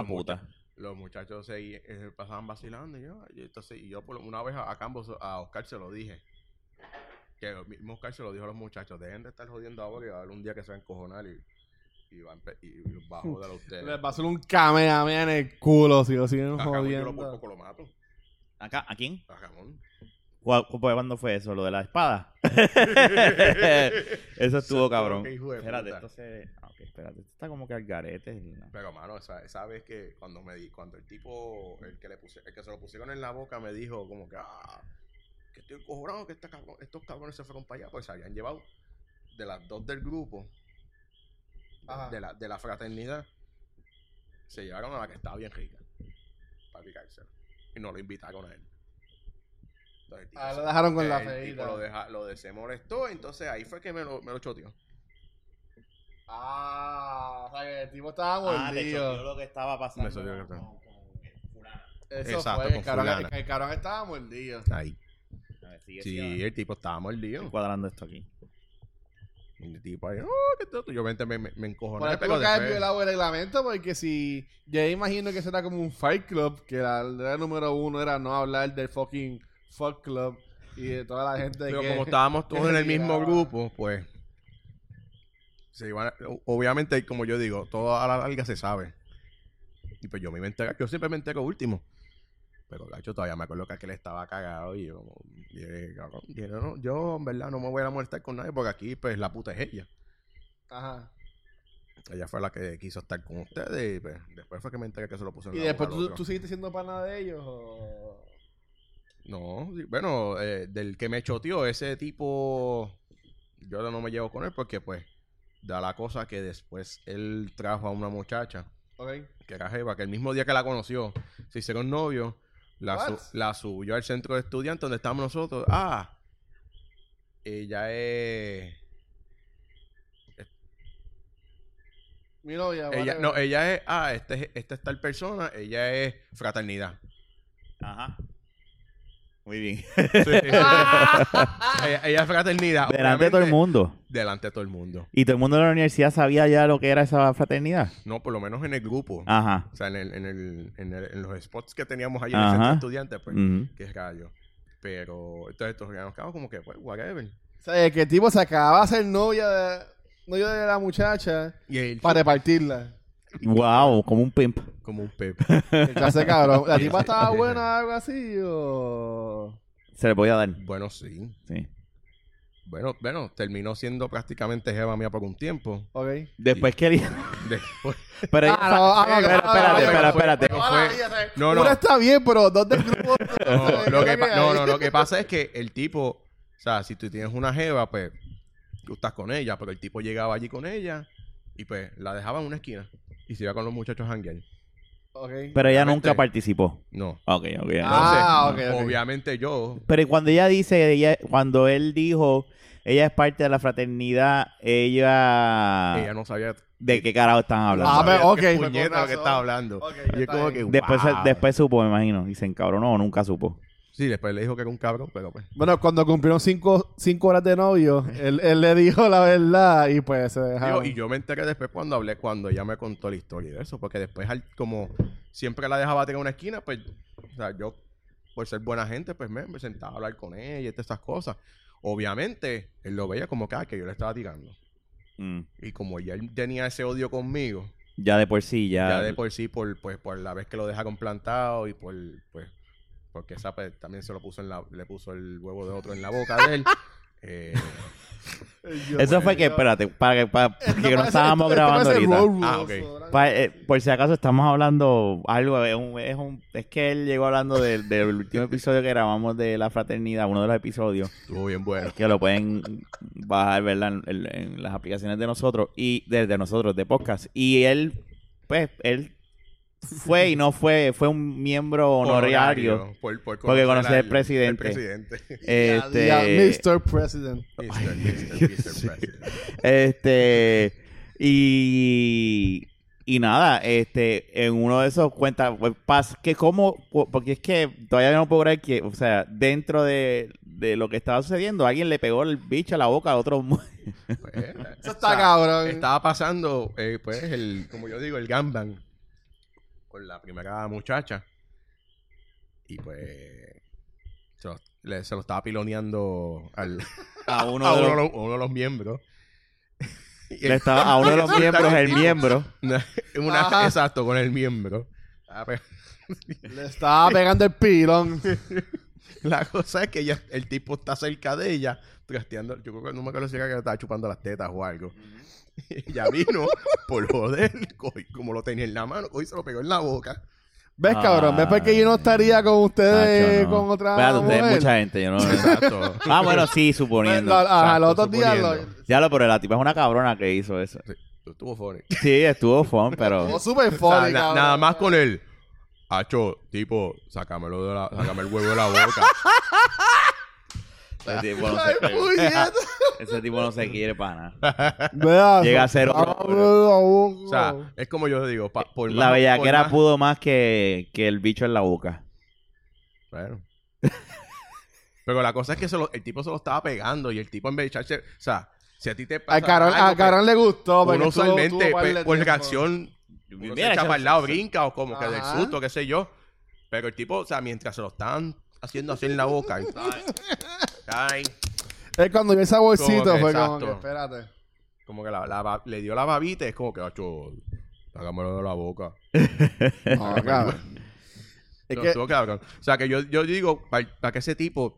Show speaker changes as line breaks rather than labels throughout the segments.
una
los
puta.
Los muchachos se eh, pasaban vacilando y yo, y entonces, y yo por una vez a, a Campos, a Oscar se lo dije. Que el mismo Oscar se lo dijo a los muchachos, dejen de estar jodiendo ahora y va a haber un día que se va a encojonar y, y, va, a y, y va a joder a ustedes.
Les va a hacer un kamehameha en el culo si lo siguen
A Ramón yo lo por
jodiendo.
poco lo mato.
¿Acá? ¿A quién?
A Ramón.
¿Cuá- cu- ¿Cuándo fue eso? ¿Lo de la espada? Eso estuvo cabrón.
de
Espérate,
puta.
entonces... ah, ok, espérate. Esto está como que al garete.
Pero mano, esa, esa vez que cuando me di, cuando el tipo, el que le puse, el que se lo pusieron en la boca me dijo como que ah, que estoy encojonado que esta cabrón- estos cabrones se fueron para allá, pues se habían llevado de las dos del grupo,
Ajá.
de la, de la fraternidad, se llevaron a la que estaba bien rica para picárselo. Y no lo invitaron a él. El
Ah, lo dejaron con la
el
feita.
Lo, deja, lo de, se molestó, entonces ahí fue que me lo, me lo choteó.
Ah, o sea que el tipo estaba
Ah, te choqueó
mordido.
lo que estaba pasando.
Me choqueó lo que estaba-.
Eso
Exacto,
fue.
con
El cabrón, el cabrón estaba mordido.
Ahí.
A ver, sigue,
Sí,
sigue.
el tipo estaba mordido.
Estoy cuadrando esto aquí.
Y el tipo ahí, oh, ¿qué es esto? Yo me, me, me encojoné,
Por eso que violado el reglamento porque si... Yo imagino que será como un fight club, que la regla número uno era no hablar del fucking fuck club y de toda la gente
Pero
que...
como estábamos todos en el mismo grupo, pues. Se iban a- obviamente, como yo digo, todo a la larga se sabe. Y pues yo me enterar, yo siempre me entero último. Pero gacho, todavía me acuerdo que aquel estaba cagado y yo, como, cabrón, dije, no, yo en verdad no me voy a molestar con nadie porque aquí pues la puta es ella.
Ajá.
Ella fue la que quiso estar con ustedes y pues después fue que me enteré que se lo puso en
¿Y
la
después
boca al
tú,
otro.
tú seguiste siendo pana de ellos o...?
No, bueno, eh, del que me choteó, ese tipo, yo ahora no me llevo con él porque pues da la cosa que después él trajo a una muchacha
Ok.
que era Jeva, que el mismo día que la conoció, se hicieron novios, la, su-
What?
la subió al centro de estudiantes donde estábamos nosotros. Ah, ella es...
Mi novia,
Ella, no, ella es... Ah, este, es- esta es tal persona, ella es fraternidad.
Ajá. Muy bien.
ella, ella es fraternidad.
Delante de todo el mundo.
Delante de todo el mundo.
¿Y todo el mundo de la universidad sabía ya lo que era esa fraternidad?
No, por lo menos en el grupo.
Ajá.
O sea, en, el, en, el, en, el- en los spots que teníamos ahí en el centro de estudiantes, pues,
Ujú.
qué rayo. Pero, entonces, estos nos quedamos como que, pues, whatever.
O sea, que el tipo se acababa de hacer novia de, novio de la muchacha
Y
para repartirla.
Wow, como un pimp.
como un pep.
Qué clase cabrón. ¿La tipa estaba buena o algo así o...?
Se le voy a dar.
bueno, sí.
Sí.
Bueno, bueno, terminó siendo prácticamente jeva mía por un tiempo.
Ok.
Después que.
Después,
Pero
Ah, ah, ah,
espérate,
no,
espérate.
no, no, no.
Una está bien, pero dos del grupo.
no, lo que, pa- no, no, lo que pasa es que el tipo, o sea, si tú tienes una jeva, pues, tú estás con ella, pero el tipo llegaba allí con ella y pues la dejaba en una esquina y se iba con los muchachos a.
Pero ella
Obviamente.
nunca participó.
No.
Ok, ok.
Ah,
Entonces,
ok, ok.
obviamente yo,
Pero cuando ella dice, ella, cuando él dijo, ella es parte de la fraternidad, ella...
ella no sabía
¿De qué carajo están hablando?
Ah, pero, ok,
qué puñeta que estaba hablando.
Ok,
y es
está
como
bien.
que,
después,
wow.
después supo, me imagino. Y se encabronó o nunca supo.
Sí, después le dijo que era un cabrón, pero pues.
Bueno, cuando cumplieron cinco, cinco horas de novio, él, él le dijo la verdad y pues se
Digo,
dejaron.
y yo me enteré después cuando hablé, cuando ella me contó la historia de eso, porque después, al- como siempre la dejaba tener una esquina, pues, o sea, yo, por ser buena gente, pues me, me sentaba a hablar con ella y todas estas cosas. Obviamente, él lo veía como que, ah, que yo le estaba tirando.
Mm.
Y como ya él tenía ese odio conmigo,
Ya de por sí, ya...
ya de por sí, por, pues, por la vez que lo dejaron plantado y por, pues, porque esa pues, también se lo puso en la, le puso el huevo de otro en la boca de él. eh,
Eso fue que, espérate, para, que- para- porque no estábamos grabando ahorita.
Ah,
rules,
ok.
¿verdad?
Pa- eh, por si acaso estamos hablando algo, es, un, es, un- es que él llegó hablando del, del último episodio que grabamos de la fraternidad, uno de los episodios,
estuvo bien bueno.
que lo pueden bajar, ¿verdad? En, en- en las aplicaciones de nosotros y desde nosotros, de podcast. Y él, pues, él fue y no fue, fue un miembro honorario.
Por, por
Porque
conocer
conocí al
al-
presidente.
al presidente.
Este,
Ya, Mr. President.
Mr. Mr. Mr. President.
Este, y, y nada, este, en uno de esos cuenta, pues, pas, que como, porque es que todavía no puedo creer que, o sea, dentro de, de lo que estaba sucediendo, alguien le pegó el bicho a la boca a otro.
Pues,
Eso está cabrón.
Estaba pasando, eh, pues, el, como yo digo, el Gamban. Con la primera muchacha. Y pues se lo, le- se lo estaba piloneando al,
A uno
a
de
uno,
los,
de los- uno de los miembros. Y
le estaba- a uno de los miembros, el miembro.
Una- una-
Ajá.
exacto, con el miembro. Ah, pues,
Le estaba pegando el pilón.
La cosa es que ella, el tipo está cerca de ella, trasteando. Yo creo que no me acuerdo si era que le estaba chupando las tetas o algo. Ella vino por joder, co- como lo tenía en la mano, hoy se lo pegó en la boca.
¿Ves, cabrón? ¿Ves por qué yo no estaría con ustedes
no.
con otra
Espérate, ustedes,
mujer?
mucha gente, yo no.
Exacto.
Ah, bueno, sí, suponiendo.
Lo- ajá, los otros días.
Ya lo, pero la tipa es una cabrona que hizo eso.
Sí, estuvo funny.
Sí, estuvo fun, pero.
Oh, super
O sea,
funny,
na- nada más con él. Hacho, tipo, sácamelo de la, sácame el huevo de la boca.
Ese tipo no se quiere. Ese tipo no se quiere para nada.
Vea,
Llega a ser
abre
otro,
la boca.
O sea, es como yo digo, pa- por
La
más-
bellaquera
por más-
pudo más que, que el bicho en la boca.
Bueno. Pero la cosa es que se lo- el tipo se lo estaba pegando y el tipo en vez de echarse, o sea, si a ti te pasa
Al cabrón,
algo,
al cabrón le gustó.
pues,
porque
uno
estuvo-
usualmente
tuvo par
pues, por
tiempo.
reacción uno se echa para el lado, brinca o como que del
Ajá.
susto, qué sé yo. Pero el tipo, o sea, mientras se lo estaban haciendo así en la boca, y- ay,
Es cuando vio ese bolsito,
Como que
fue como
exacto.
que, espérate.
como que la, la ba- le dio la babita, es como que, hacho, hágamelo de la boca.
No, cabrón. Es que,
estuvo cabrón. O sea, que yo, yo digo, para que ese tipo,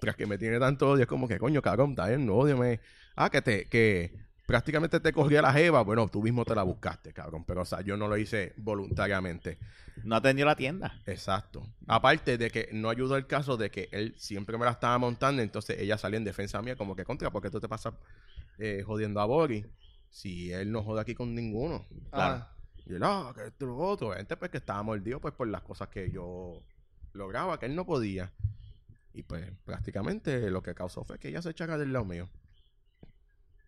tras que me tiene tanto odio, es como que, coño, cabrón, está bien, no odiame. Ah, que te, que prácticamente te corría la jeva. Bueno, tú mismo te la buscaste, cabrón. Pero, o sea, yo no lo hice voluntariamente.
No atendió la tienda.
Exacto. Aparte de que no ayudó el caso de que él siempre me la estaba montando, entonces ella salía en defensa mía como que contra, porque tú te pasas eh, jodiendo a Boris si él no jode aquí con ninguno.
Claro.
Y él, ah, que esto lo otro. Gente, pues que estaba mordido pues por las cosas que yo lograba, que él no podía. Y pues prácticamente lo que causó fue que ella se echara del lado mío.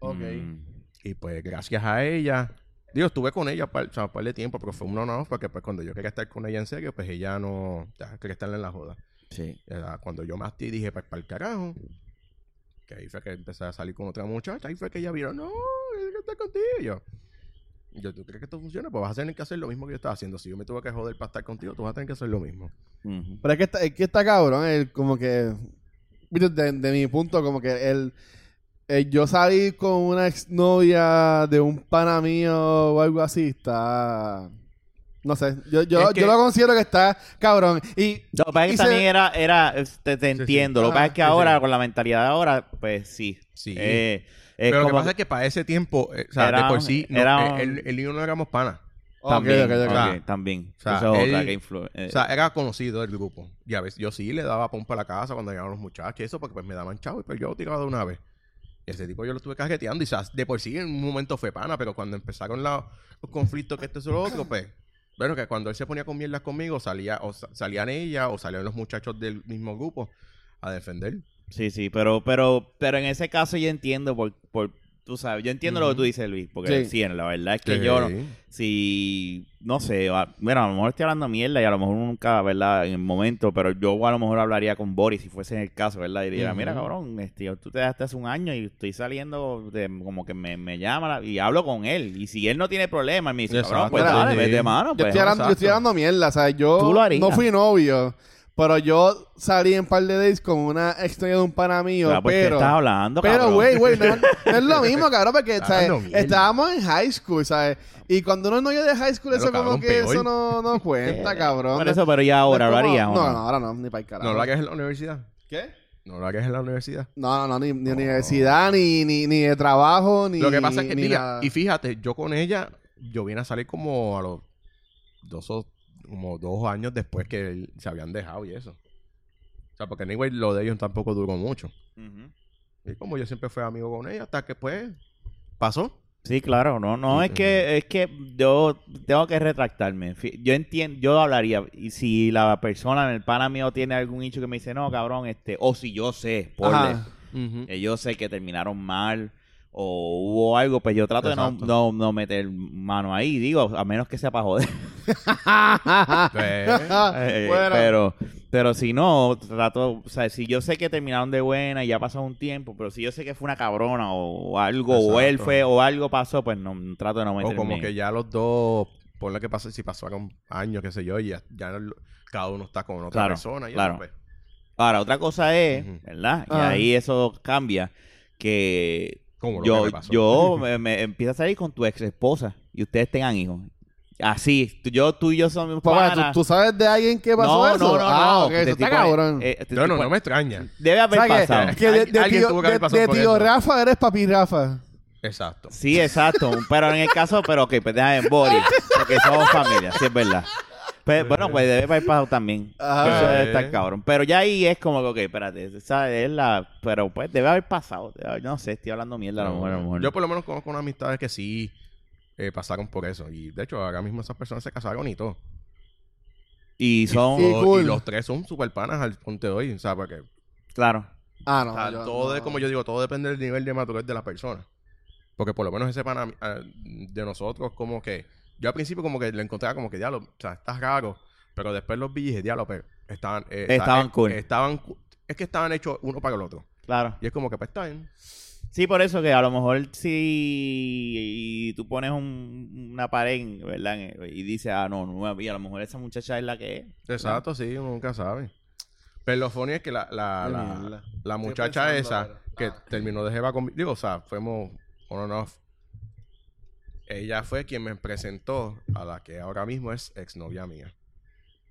Ok.
Mm.
Y pues gracias a ella, digo, estuve con ella par, o sea, un par de tiempo, pero fue uno no, porque pues cuando yo quería estar con ella en serio, pues ella no, ya quería estarle en la joda.
Sí.
Era Cuando yo y dije, pues para el carajo, que ahí fue que empecé a salir con otra muchacha, ahí fue que ella vio, no, yo quiero estar contigo. Y yo, yo, ¿tú crees que esto funciona? Pues vas a tener que hacer lo mismo que yo estaba haciendo. Si yo me tuve que joder para estar contigo, tú vas a tener que hacer lo mismo.
Pero es que está, es que está cabrón, el, como que, de, de mi punto, como que el, el yo salir con una exnovia de un pana mío o algo así, está, no sé, yo, yo,
Es que-
yo lo considero que está cabrón. Y,
Lo que pasa es que
se-
también era, era te, te
sí.
entiendo. Lo que
Ajá,
pasa es que
sí,
ahora,
sí.
con la mentalidad de ahora, pues sí.
Sí.
Eh,
Pero lo que pasa es que para ese tiempo, eh, o sea,
Era-
de por sí, no,
era-
eh, él, él y yo no éramos panas.
También,
ok. ok,
también.
O sea,
Eso es otra
él-
que influye. eh,
O sea, era conocido del grupo. Y a veces yo sí le daba pompa a la casa cuando llegaban los muchachos y eso, porque pues me daban chavo y pues yo lo tiraba de una vez. Ese tipo yo lo estuve cajeteando y o de por sí en un momento fue pana, pero cuando empezaron los conflictos que esto es lo otro, pues, bueno, que cuando él se ponía con mierdas conmigo, salía, o sa- salían ella o salían los muchachos del mismo grupo a defender.
Sí, sí, pero, pero, pero en ese caso yo entiendo por tú sabes, yo entiendo lo que tú dices, Luis, porque
Sí.
sí, la verdad es que
Sí.
yo no, si, no sé, a- bueno, a lo mejor estoy hablando mierda y a lo mejor nunca, ¿verdad? En el momento, pero yo a lo mejor hablaría con Boris si fuese en el caso, ¿verdad? Y diría, mira, cabrón, este, tú te dejaste hace un año y estoy saliendo, de, como que me, me llama la- y hablo con él. Y si él no tiene problema, me dice, cabrón, pues dale,
sí.
vete mano,
yo,
pues.
estoy hablando, yo estoy hablando mierda, o sea, yo
Tú lo harías.
no fui novio, pero yo salí en par de days con una exnovia de un pana mío,
Claro, pues, ¿qué
pero...
estás hablando,
Pero, güey, güey, no, es- no es lo mismo, cabrón, porque,
Está
¿sabes? Estábamos en high school, ¿sabes? Y cuando uno es novio de high school, eso como que
peor.
eso no, no cuenta, cabrón.
Por eso, pero ya ahora, ¿lo o
No,
no?
no, ahora no, ni para el carajo.
¿No lo hagas en la universidad?
¿Qué?
¿No lo hagas en la universidad?
No, no, no, ni, ni universidad, ni, ni, ni de trabajo, ni
Lo que pasa es que,
ni
mira, y fíjate, yo con ella, yo vine a salir como a los dos o como dos años después que él- se habían dejado y eso. O sea, porque anyway, lo de ellos tampoco duró mucho. Y como yo siempre fui amigo con ella, hasta que pues pasó.
Sí, claro, no, no, es que, es que yo tengo que retractarme. Yo entiendo, yo hablaría, y si la persona, el pana mío tiene algún hecho que me dice, no, cabrón, este, o si yo sé, ponle,
Ajá.
que yo sé que terminaron mal, o hubo algo, pues yo trato de
Exacto.
no, no, no meter mano ahí, digo, a menos que sea para joder. Eh,
Bueno.
Pero, pero si no, trato, o sea, si yo sé que terminaron de buena y ya pasó un tiempo, pero si yo sé que fue una cabrona o, algo, o él
Exacto.
fue, o algo pasó, pues no trato de no
o
meterme.
como que ya los dos ponle que pase, si pasaron años, qué sé yo, y ya, ya no- cada uno está con otra
Claro,
persona. Y
claro.
eso, pues,
Ahora, otra cosa es,
Ujú.
¿verdad? Y
Ah.
ahí eso cambia, que
como lo que
yo,
me pasó.
yo me, me empiezo a salir con tu ex esposa y ustedes tengan hijos. Así, tú- yo, tú y yo somos
Papá, ¿tú,
panas.
tú sabes de alguien que pasó
no,
eso?
no, no,
ah,
no.
ok, eso
estoy
está cabrón.
eh, te estoy
no, no, no me extraña.
Debe haber
O sea, que-
pasado.
que, de, de
Alguien
tío,
tuvo que haber
de-
pasado
de
por
tío
eso.
Rafa eres papi Rafa.
Exacto.
Sí, exacto. Pero en el caso, pero ok, pues déjame, Boris, porque somos familia, sí es verdad. Pues, bueno, pues debe haber pasado también.
Ajá.
Eso debe
Eh.
estar cabrón. Pero ya ahí es como que, ok, espérate, esa es la... Pero pues debe haber pasado. Debe haber- no sé, estoy hablando mierda a lo mejor, a lo mejor.
Yo por lo menos conozco unas amistades que sí eh, pasaron por eso. Y de hecho, ahora mismo esas personas se casaron y todo.
Y son...
Sí,
Todo-
cool.
Y los tres son super panas al ponte de hoy. O sea, porque
Claro.
Ah, no.
o sea,
yo
todo
no.
como yo digo, todo depende del nivel de madurez de la persona. Porque por lo menos ese pana ah, de nosotros, como que yo al principio como que le encontraba como que diablo, o sea, estás raro. Pero después los vi y dije, diablo, pero estaban, eh,
Estaban
eh,
cool.
Estaban, es que estaban hechos uno para el otro.
Claro.
Y es como que pues está bien.
Sí, por eso que a lo mejor si tú pones un- una pared, ¿verdad? Y dices, ah, no, no, y a lo mejor esa muchacha es la que es.
Exacto, sí, uno nunca sabe. Pero lo funny es que la, la, la, la muchacha
pensando,
esa
pero-
que
ah.
terminó de jeva conmigo, digo, o sea, fuimos on and off. Ella fue quien me presentó a la que ahora mismo es exnovia mía.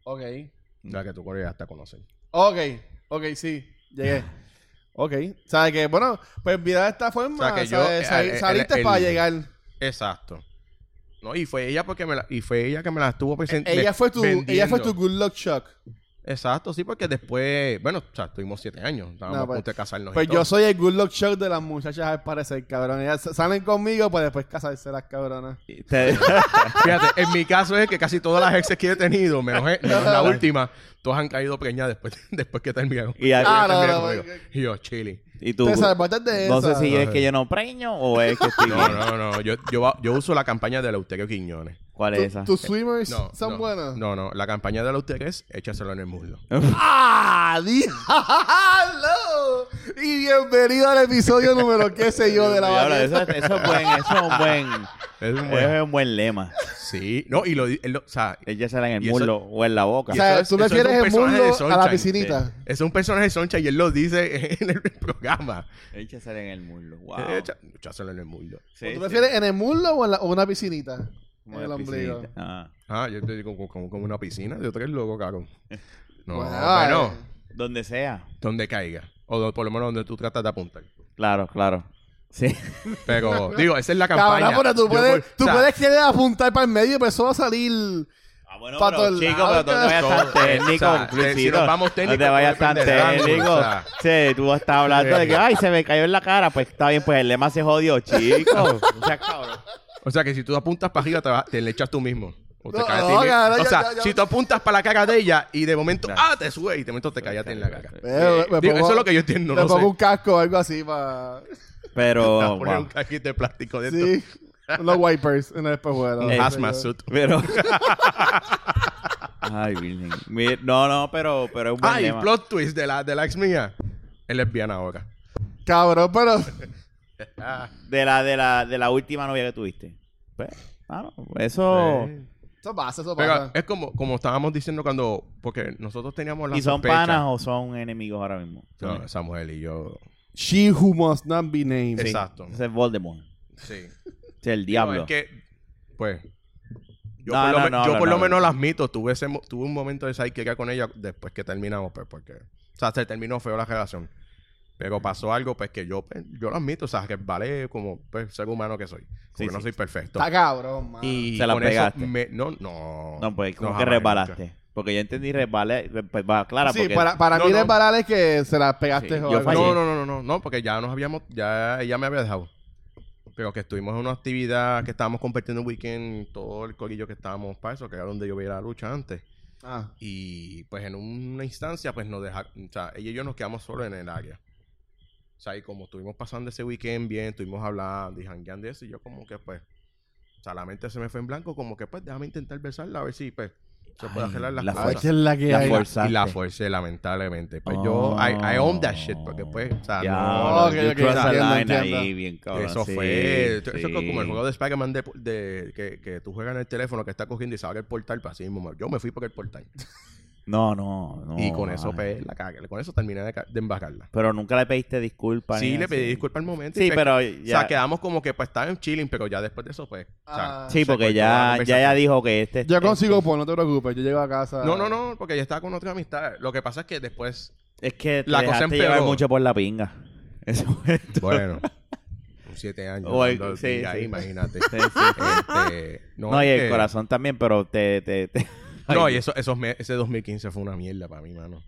Ok.
La que tú con ella hasta conocen.
Ok. Ok, sí. Llegué. Ok. ¿Sabes que Bueno, pues mira de esta forma.
O sea, que yo,
¿sabes?
eh,
Sal-
el-
saliste
el-
para llegar.
Exacto. No, y fue ella porque me la, y fue ella que me la estuvo presentando.
Ella fue tu, ella fue tu good luck shock.
Exacto, sí, porque después, bueno, o sea, tuvimos siete años, estábamos
No,
a
pues-
punto de casarnos. y
Pues
todo.
yo soy el good luck shock de las muchachas al parecer, cabrón. Ellas salen conmigo, pues después casarse las cabronas.
Te-
Fíjate, en mi caso es que casi todas las exes que he tenido, menos, e- menos la última, todas han caído preñadas después, después que terminaron.
Y
Ah, no,
conmigo.
no.
Y yo, chile.
y tú,
Te de
no
esa.
sé si es que yo no preño o es que estoy
No, no, no. Yo, yo, yo uso la campaña de Lauterio Quiñones.
¿Cuál es
¿Tus swimmers
No,
son
no,
buenas?
No, no. La campaña de Lauterio es échaselo en el muslo.
¡Ah! ¡Diablo! Y bienvenido al episodio número qué sé yo de la baqueta.
eso, eso es buen, eso es un buen,
Es un buen-
es un buen lema.
Sí. No, y lo, lo- o sea,
Échasela en el
eso-
muslo o en la boca.
O sea,
eso
tú
eso es
refieres
un
el mundo a la piscinita.
es un personaje de Soncha y él lo dice en el programa.
Échasela en el muslo. Wow.
Echa- échaselo en el muslo.
Sí,
¿Tú
sí.
prefieres en el muslo o en la- o una piscinita?
Como
el ombligo.
Ah.
Ah, yo te digo como, una piscina. Yo tres loco, cabrón. No,
Bueno,
bueno,
eh,
Donde sea.
donde caiga. O do- por lo menos donde tú tratas de apuntar.
Claro, claro. Sí.
Pero, digo, esa es la campaña.
Cabrón, pero tú puedes,
por-
tú
o sea,
puedes querer apuntar para el medio, pero eso va a salir.
Ah, bueno,
Pa'
pero
todos
chico,
lados,
pero tú no te vayas tan
todo,
técnico,
o sea,
Luisito.
si nos vamos
No
técnicos,
te vayas
todo
tan técnico.
o sea.
Sí, tú estás hablando de que, ay, se me cayó en la cara. Pues está bien, pues el lema se jodió, chico. O sea, cabrón.
O sea, que si tú apuntas para arriba, te, va- te le echas tú mismo. O, te
No,
caes
no,
o
ya,
sea,
ya, ya.
si tú apuntas para la cara de ella y de momento, ah, te sube y de momento te callas en la cara.
Eh, me
Digo,
pongo-
eso es lo que yo entiendo,
Me
no
pongo
sé.
un casco o algo así para.
Pero,
poner
wow.
un cajito de plástico de.
Sí. Unos wipers en el espejuelo.
Un
Eh,
hazmat suit.
Pero. Ay, virgen. No, no, pero, pero es un buen
Ay, plot twist de la, de la ex mía. Es lesbiana ahora.
Cabrón, pero.
De la, de la, de la última novia que tuviste. Pues, claro, eso.
sí.
Eso pasa, eso
Pero
pasa.
es como, como estábamos diciendo cuando... Porque nosotros teníamos la
¿Y son
sospecha-
panas o son enemigos ahora mismo?
No, Samuel y yo...
She who must not be named.
Sí.
Exacto.
Ese es Voldemort.
Sí.
Es el
No,
diablo.
es que, pues... Yo,
No,
por, lo,
no,
me-
no,
yo
no,
por lo
no.
menos las admito. Tuve, ese, tuve un momento de sidekick con ella después que terminamos, pues, porque... O sea, se terminó feo la relación. Pero pasó algo, pues, que yo, pues, yo lo admito. O sea, que vale como pues, ser humano que soy. Porque
Sí,
no
sí.
soy perfecto.
Está cabrón, man.
Y
Se la pegaste.
me- no, no.
No, pues, como
no,
que resbalaste. Porque yo entendí resbalé. Pues va, claro,
sí,
porque.
para, para
No,
mí
no.
resbalar es que se la pegaste
Sí, yo
no, no, no, no, no, porque ya nos habíamos, ya ella me había dejado. Pero que estuvimos en una actividad que estábamos compartiendo un weekend, todo el corillo que estábamos para eso, que era donde yo veía la lucha antes.
Ah.
Y pues en una instancia, pues nos dejaron, o sea, ella y yo nos quedamos solos en el área. O sea, y como estuvimos pasando ese weekend bien, estuvimos hablando y jangueando y eso, y yo como que pues, o sea, la mente se me fue en blanco, como que pues déjame intentar besarla a ver si pues Se puede arreglar las
la
cosas.
qué es la que
La
hay.
fuerza.
Y la forcé, lamentablemente. Pues
Oh.
yo, I, I own that shit, porque pues, o sea,
Ya,
no,
cross the
entiendo,
line
entiendo.
ahí, bien cabrón.
eso
sí,
fue, eso es como el juego de Spider-Man de, de- que, que tú juegas en el teléfono que está cogiendo y se abre el portal, para así mismo. Yo me fui por el portal.
No, no, no.
y con eso, pues, la cagué. Con eso terminé de, de embarcarla.
Pero nunca le pediste disculpas.
Sí, le pedí disculpas al momento. y
Sí,
pues,
pero
O
ya.
sea, quedamos como que pues estaba en chilling, pero ya después de eso, pues. o sea,
Ah.
Sí, porque ya, ya ella dijo que este.
Yo
este-
consigo por, no te preocupes. Yo llego a casa.
No, no, no, porque ella estaba con otra amistad. Lo que pasa es que después.
Es que te
La cosa
llevar
empeoró.
mucho por la pinga. Eso fue todo.
Bueno, siete años.
O el- sí,
pinga ahí,
sí.
imagínate.
Sí, sí, sí.
Este, no,
No, y
es
el
que-
corazón también, pero te. te, te-
No, y eso, esos me- ese 2015 fue una mierda para mí, mano.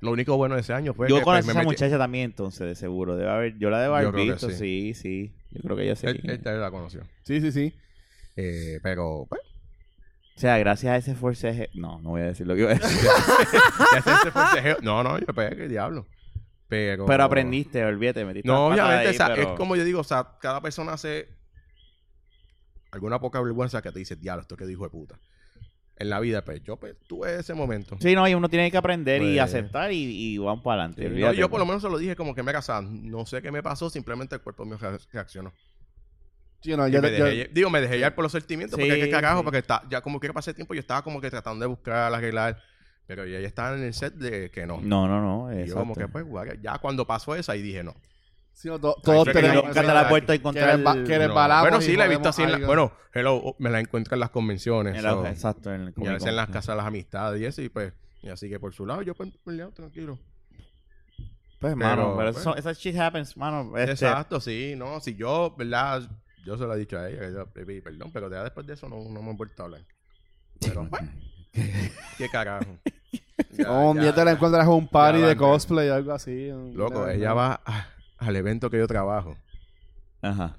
Lo único bueno de ese año fue
Yo
que pues,
conocí a esa
metí-
muchacha también, entonces, de seguro. Debe haber, yo la debo haber
Yo creo que
visto, sí. sí, Yo creo que ella sí.
Él, él también la conoció.
Sí, sí, sí.
Eh, pero, pues,
O sea, gracias a ese forceje. No, no voy a decir lo que iba a decir.
ese, ese forcejeo- No, no, yo pegué, que diablo. Pero,
pero aprendiste, olvídate, metiste
No,
las patas
obviamente,
ahí,
o sea,
pero-
es como yo digo, o sea, cada persona hace alguna poca vergüenza que te dice, diablo, esto que dijo de puta. En la vida, pues yo pues, tuve ese momento.
Sí, no, y uno tiene que aprender y
Pues-
aceptar y, y vamos para adelante.
Sí, no, yo por lo menos se lo dije como que me casaba. No sé qué me pasó, simplemente el cuerpo mío re- reaccionó.
Sí, no,
Y
yo,
me dejé digo, me dejé llevar por los sentimientos, porque
Sí,
qué carajo,
sí.
porque está, ya como que pasé tiempo, yo estaba como que tratando de buscar, arreglar, pero ya ella estaba en el set de que no.
No, no, no.
Y yo como que pues, ya cuando pasó esa, ahí dije no.
Sí, no, to- todos
fue que
tenemos.
nunca la has vuelto a
que
encontrar.
resba- que
No.
resbalamos
Bueno,
y
sí, la he visto así en la, bueno, hello, me la encuentro en las convenciones.
En la-
so,
exacto. En el
y a
Comic
veces en las casas de las amistades y eso, y pues, y así que por su lado, yo pues, tranquilo.
Pues, mano, pero
pues.
eso, esa shit happens, mano. Este,
Exacto, sí, no, si yo, ¿verdad? Yo se lo he dicho a ella, que yo le pedí perdón, pero ya después de eso no, no me han vuelto a hablar. Pero, pues, qué carajo. Ya,
un día te la encuentras en un party de cosplay o algo así.
Loco, ella va al evento que yo trabajo.
Ajá.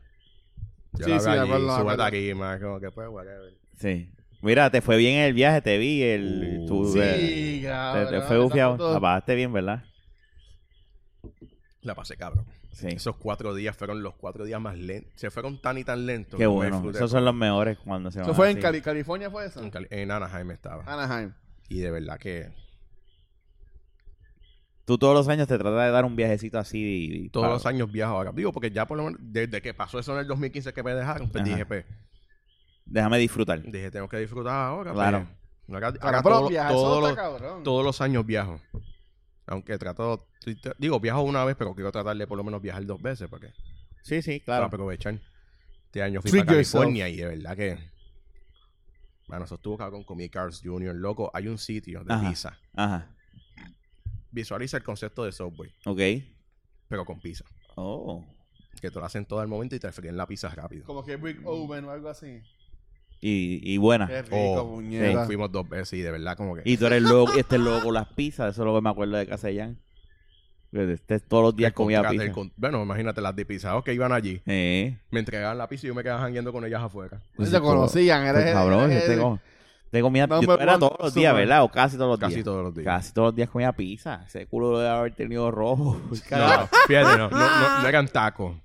Yo
Sí,
la
sí,
allí,
acuerdo, me
sube a
acuerdo.
tarima, como que pues, whatever.
Sí. Mira, te fue bien el viaje, te vi. El,
Uh,
eh,
Sí,
te,
cabrón.
te fue bufiado. La pagaste bien, ¿verdad?
La pasé cabrón.
Sí.
Esos cuatro días fueron los cuatro días más lentos. Se fueron tan y tan lentos.
Qué bueno. Esos son los mejores cuando se van
Eso fue en. Cali- California, ¿fue eso?
En Cali- En Anaheim estaba.
Anaheim.
Y de verdad que
Tú todos los años te tratas de dar un viajecito así. Y, y
todos los años viajo acá. Digo, porque ya por lo menos, desde que pasó eso en el 2015 que me dejaron, pues
Ajá.
dije, pues,
Déjame disfrutar.
dije, tengo que disfrutar ahora.
Claro.
Pues, acá, acá
Ahora, pero
todo-
viajar
los-
cabrón.
todos los años viajo. Aunque trato, digo, viajo una vez, pero quiero tratar de por lo menos viajar dos veces, porque
Sí, sí,
para
claro.
aprovechar. Este año fui
Treat
para
yourself.
California y de verdad que, bueno, eso estuvo cabrón con mi Cars Jr. Loco, hay un sitio de
Ajá.
pizza.
Ajá.
Visualiza el concepto de Subway,
Ok.
pero con pizza.
Oh.
Que te lo hacen todo al momento y te fríen la pizza rápido.
Como que Brick Oven o algo así.
Y, y buena.
Qué rico,
Oh,
puñeta.
Fuimos dos veces y de verdad como que...
Y tú eres loco, y este es loco con las pizzas. Eso es lo que me acuerdo de. Que Este todos los días
el
comía pizza.
el con- bueno, imagínate las de pizzados que iban allí.
Eh.
Me entregaban la pizza y yo me quedaba jangueando con ellas afuera.
Pues te conocían, eres
Pues, cabrón,
eres el-
tengo, te comía,
No
yo era todos los días. ¿verdad? O casi todos los
Casi
días.
todos los días.
Casi todos los días comía pizza. Ese culo lo debe haber tenido rojo.
No, fíjate, no, no, no, eran tacos.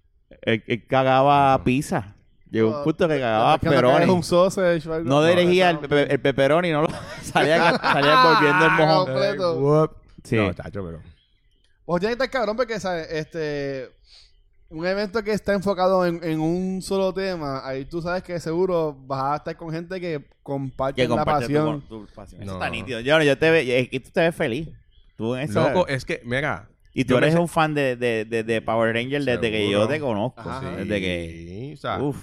Él, él cagaba pizza. Llegó un punto que cagaba pepperoni.
un sausage algo
No dirigía el, pe- el pepperoni, no lo salía, salía volviendo el mojón.
Completo.
Sí.
No, tacho, pero...
O tiene que estar cabrón porque, ¿sabes? Este... Un evento que está enfocado en, en un solo tema, ahí tú sabes que seguro vas a estar con gente que comparte
Que
la
comparte tu-
pasión.
tu, pasión. Eso está nítido. Yo, yo te ve, es que tú te ves feliz. Tú en eso-
Loco, es que, mira...
y tú eres
sé-
un fan de, de, de, de Power Ranger desde que yo te conozco.
Ajá.
Sí,
Desde que...
o sea,
Uf.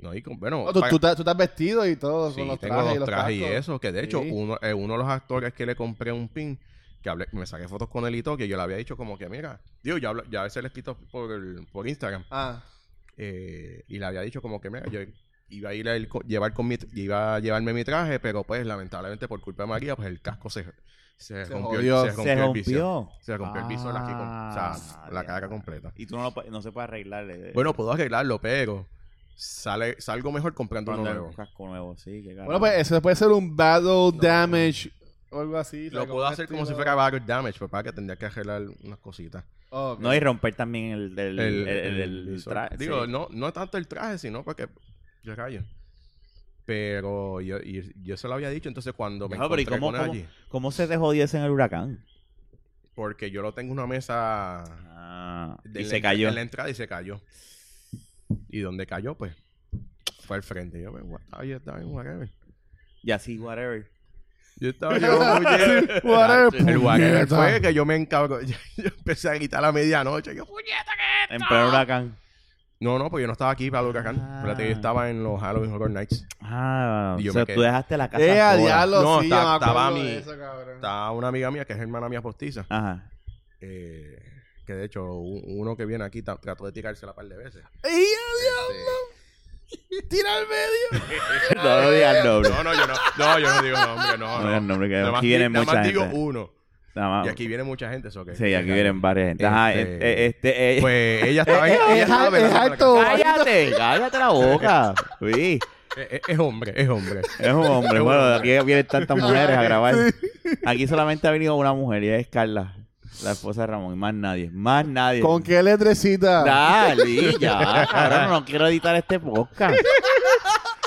no, y con- bueno,
No, tú, tú te- tú estás vestido y todo
sí,
con los
tengo
trajes
los
y los
trajes y eso, que de hecho,
Sí.
uno, eh, uno de los actores que le compré un pin, que hablé, me saqué fotos con él y todo, que yo le había dicho como que, mira, digo, ya, hablo- ya a veces le he escrito por, el- por Instagram,
Ah,
eh, y le había dicho como que, mira, yo iba a ir a llevar con mi, iba a llevarme mi traje, pero pues lamentablemente por culpa de María, pues el casco se, se,
Se
rompió,
jodió.
se
Se
rompió
Se
el visor.
rompió.
Se rompió el visor aquí, con, o sea,
Ah,
la cara completa.
Y tú no, lo, no se puede arreglar. eh,
Bueno, puedo arreglarlo, pero sale, salgo mejor comprando uno nuevo.
un casco nuevo, sí. qué
bueno, pues eso puede ser un battle damage o algo así.
Lo puedo hacer como si fuera battle damage, pues para que tendría que arreglar unas cositas.
No, y romper también el del el,
El,
el,
el
el
visor.
traje.
Digo,
sí.
no, no tanto el traje, sino porque. Yo rayo. Pero yo, y yo se lo había dicho, entonces cuando me
No, pero ¿y
encontré
cómo,
con
cómo-
allí,
cómo se te jodió ese en el huracán?
porque yo lo tengo en una mesa
Ah, y se
en-
cayó.
en la entrada y se cayó. Y donde cayó, pues, fue al frente. Yo, pues, what- ahí está, bien, whatever.
Y así, whatever.
Yo estaba yo, oye,
Whatever,
el
puñeta.
fue que yo me encabro. Yo, yo empecé a gritar a la medianoche. Yo, puñeta, ¿qué es
En
esto?"
pleno huracán.
No, no, pues yo no estaba aquí para el huracán.
Ah.
Yo estaba en los Halloween Horror Nights.
Ah,
Y yo
o sea,
me
tú
quedé.
dejaste la casa
Eh, a diablo,
No,
sí,
estaba mi-
eso, cabrón.
Estaba una amiga mía que es hermana mía postiza.
Ajá.
eh, que de hecho, uno que viene aquí trató de tirársela un par de veces.
¡Ey,
Este,
¡Tira al medio!
no, no digas nombre.
no, no, yo no, no, yo no digo nombre, no,
No
no.
digas nombre, que
Nada más
aquí
di-
viene
nada
mucha
más digo
gente.
uno.
Nada más.
Y aquí viene mucha gente, eso que.
Sí, aquí vienen varias gente. Ajá,
Este,
este, este, eh,
Pues ella estaba
Eh,
ella
eh,
estaba
es alto.
cállate, cállate la boca. Sí,
Es, es- hombre, es hombre.
es un hombre. Bueno,
hombre.
aquí vienen tantas mujeres a grabar. Aquí solamente ha venido una mujer y es Carla, la esposa de Ramón, y más nadie. Más nadie.
¿Con qué letrecita?
Dale, ya. Ahora no quiero editar este podcast.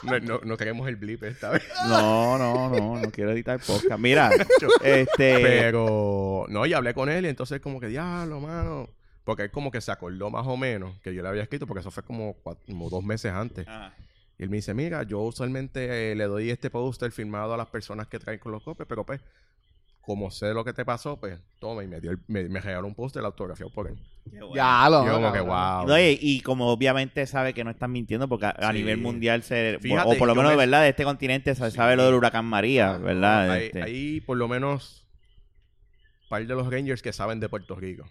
No, no, no queremos el blip esta vez.
No, no, no, no quiero editar podcast. Mira, este.
Pero, no, y hablé con él y entonces como que, diablo, mano. Porque él como que se acordó más o menos que yo le había escrito, porque eso fue como, como dos meses antes.
Ajá.
Y él me dice, mira, yo usualmente eh, le doy este póster firmado a las personas que traen con los copes, pero pues, como sé lo que te pasó, pues, toma, y me, dio el- me, me regaló un póster autografiado por él.
Ya lo.
Yo como que, wow.
No, y, y como obviamente sabe que no están mintiendo, porque a, a
Sí.
nivel mundial se.
Fíjate,
o por lo menos,
me-
¿verdad? De este continente se
Sí.
sabe lo del huracán María, ¿verdad?
Hay,
Este,
hay por lo menos un par de los Rangers que saben de Puerto Rico.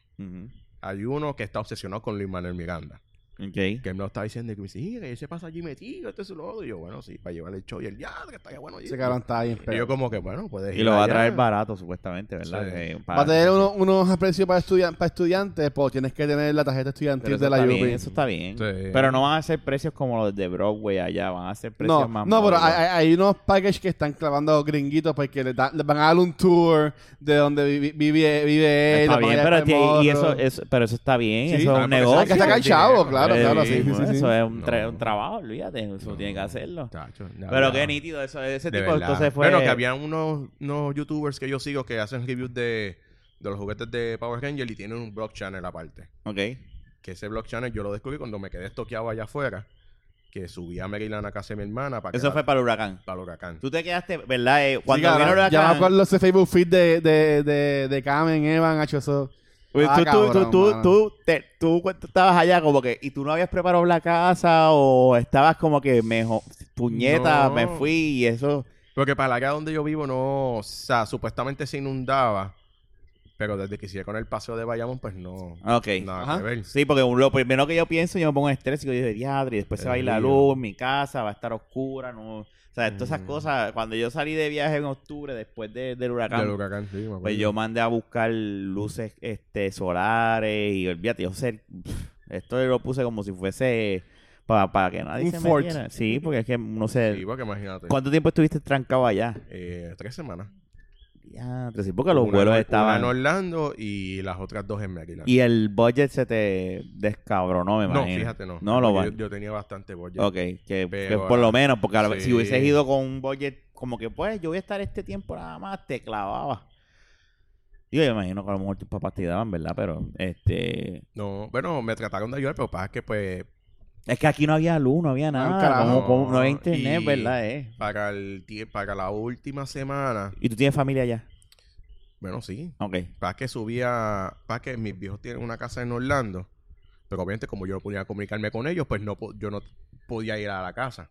Hay uno que está obsesionado con Luis Manuel Miranda.
Ok.
Que él me lo está diciendo y que me dice, "Mira, ese pasa allí metido, este es lo otro. Y yo, bueno, sí, para llevarle el show y el ya, que está ya bueno. allí".
Ese cabrón está bien
Y
feo.
yo como que, bueno, puedes
Y
ir
lo va a traer barato, supuestamente, ¿verdad?
Sí.
Que
Va a
para-
tener uno- unos precios para, para estudiantes, pues tienes que tener la tarjeta
Pero
estudiantil de la
está
UP.
bien, eso está bien.
Sí.
Pero no van a ser precios como los de Broadway allá, van a ser precios
No,
más
no, pero hay, unos packages que están clavando gringuitos porque les, dan- les van a dar un tour de donde vi- vive, vive él.
Está bien, pero, y eso, eso, pero eso está bien,
Sí.
eso es un
pero
negocio.
Hay que sacar chavo,
sí,
claro, claro, sí, sí,
bueno,
sí, sí.
Eso es un, tra-
No.
un trabajo, olvídate, eso
No.
tiene que hacerlo.
Chacho,
Pero
verdad.
qué nítido, eso, ese
De
tipo de
verdad.
cosas fue...
Bueno, que había unos, unos youtubers que yo sigo que hacen reviews de, de los juguetes de Power Ranger y tienen un blog channel aparte.
Ok.
Que ese blog channel yo lo descubrí cuando me quedé estoqueado allá afuera. Que subí a Maryland a casa de mi hermana para
Eso fue para el huracán.
para el huracán.
Tú te quedaste, ¿verdad? Eh,
Sí,
cuando
cabrón,
vino el
ya me
huracán...
acuerdo ese Facebook feed de, de, de, de Camen, Evan, hecho eso. Ah,
tú,
cabrón,
tú, tú, tú, te- tú cuando estabas allá como que, y tú no habías preparado la casa o estabas como que mejor, puñeta,
No.
me fui y eso.
Porque para acá donde yo vivo no, o sea, supuestamente se inundaba. Pero desde que hicieron el paseo de Bayamón, pues no.
Ok.
Nada que ver.
Sí, porque lo primero que yo pienso, yo me pongo en estrés y yo digo, diadre, y después se va a ir la luz, mi casa va a estar oscura, no... O sea, todas esas
Mm.
cosas, cuando yo salí de viaje en octubre, después de- del huracán,
Del huracán, sí, me
pues yo mandé a buscar luces este solares y olvídate, yo sé, esto lo puse como si fuese para que nadie
Un
se
fort.
metiera. Sí, porque es que no sé...
Sí, porque imagínate.
¿Cuánto tiempo estuviste trancado allá?
Eh, tres semanas.
Ya, sí, porque los
Una
vuelos estaban...
Una en Orlando y las otras dos en Maryland.
Y el budget se te descabronó, me
no,
imagino.
fíjate, no.
No lo va.
yo, yo tenía bastante budget.
Ok, que, por lo menos, porque
sí.
si hubiese ido con un budget como que pues yo voy a estar este tiempo nada más, te clavaba. Digo, yo imagino que a lo mejor tus papás te daban, ¿verdad? Pero, este...
No, bueno, me trataron de ayudar, pero pasa que pues
Es que aquí no había luz, no había nada.
carajo.
como- como- no había internet,
Y-
¿verdad? Eh?
para el para la última semana,
¿Y tú tienes familia allá?
bueno, sí.
Ok.
Para que subía, para que mis viejos tienen una casa en Orlando, pero obviamente como yo no podía comunicarme con ellos, pues no po- yo no podía ir a la casa.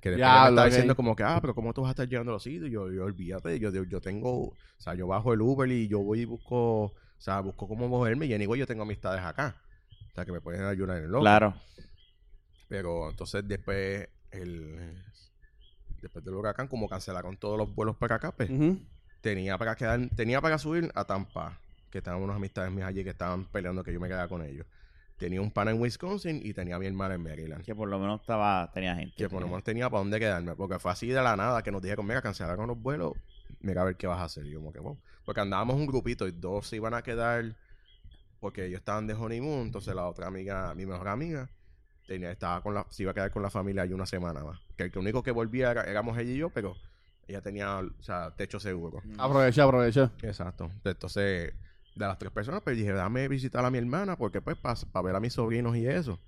Que después
Ya,
me estaba diciendo como que, ah, pero ¿cómo tú vas a estar llegando a los sitios? Yo, yo olvídate, yo, yo, yo tengo, o sea, yo bajo el Uber y yo voy y busco, o sea, busco cómo moverme y anyway, yo tengo amistades acá. O sea, que me pueden ayudar en el loco.
Claro.
Pero entonces después, el, después del huracán, como cancelaron todos los vuelos para acá, pues, tenía para quedar, tenía para subir a Tampa, que estaban unas amistades mías allí que estaban peleando que yo me quedara con ellos. Tenía un pana en Wisconsin y tenía a mi hermana en Maryland.
Que por lo menos estaba, tenía gente.
Que por lo menos tenía para dónde quedarme. Porque fue así de la nada que nos dijeron, mira, cancelaron los vuelos. Mira a ver qué vas a hacer. Y yo como que, wow. Porque andábamos un grupito y dos se iban a quedar porque ellos estaban de honeymoon. Entonces la otra amiga, mi mejor amiga, tenía, estaba con la, se iba a quedar con la familia allí una semana más. Que el único que volvía era- éramos ella y yo, pero ella tenía, o sea, techo seguro.
Aprovecha, aprovecha.
Exacto. Entonces, de las tres personas, pues dije, dame visitar a mi hermana, porque pues para ver a mis sobrinos y eso.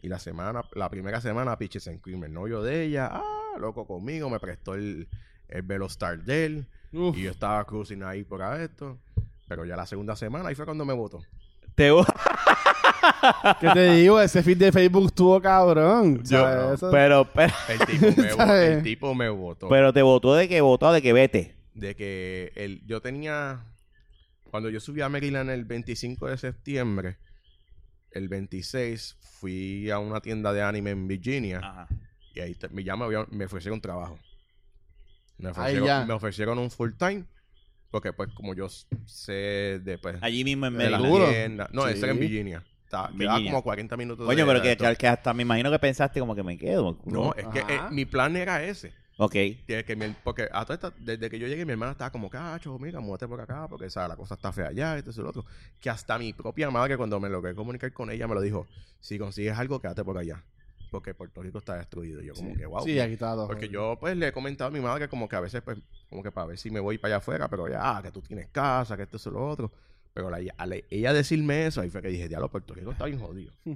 Y la semana, la primera semana, Piches en Cream, el novio de ella, ah, loco conmigo, me prestó el, el Velostar de él.
Uf.
Y yo estaba cruising ahí por esto. Pero ya la segunda semana, ahí fue cuando me votó.
Te
¿Qué te digo? Ese feed de Facebook estuvo cabrón.
Yo,
¿sabes?
no.
Eso-
pero, pero,
El tipo me, votó,
¿Sabes?
el tipo me votó.
pero te votó de que votó de que vete.
de que el, yo tenía... Cuando yo subí a Maryland el 25 de septiembre, el 26 fui a una tienda de anime en Virginia.
Ajá.
Y ahí te- me, ya me, me ofrecieron trabajo. Me ofrecieron,
ya.
me ofrecieron un full time. Porque pues como yo sé de, pues,
Allí mismo en
de la
Maryland.
Tienda. No,
Sí.
ese en Virginia. Quedaba
Virginia.
como 40 minutos
Coño,
de-
pero
de
que, que hasta me imagino que pensaste como que me quedo.
No, es que eh, mi plan era ese.
Ok.
Que, que mi- porque a toda esta- desde que yo llegué, mi hermana estaba como, cacho, mira, muévete por acá, porque ¿sabes? la cosa está fea allá, esto y lo otro. Que hasta mi propia madre, cuando me logré comunicar con ella, me lo dijo: si consigues algo, quédate por allá. Porque Puerto Rico está destruido. Yo, como que, wow.
Sí, aquí está todo.
Porque yo, pues, le he comentado a mi madre como que a veces, pues, como que para ver si me voy para allá afuera, pero ya, que tú tienes casa, que esto es lo otro. Pero la- ella decirme eso, ahí fue que dije, diablo, Puerto Rico está bien jodido.
Hmm.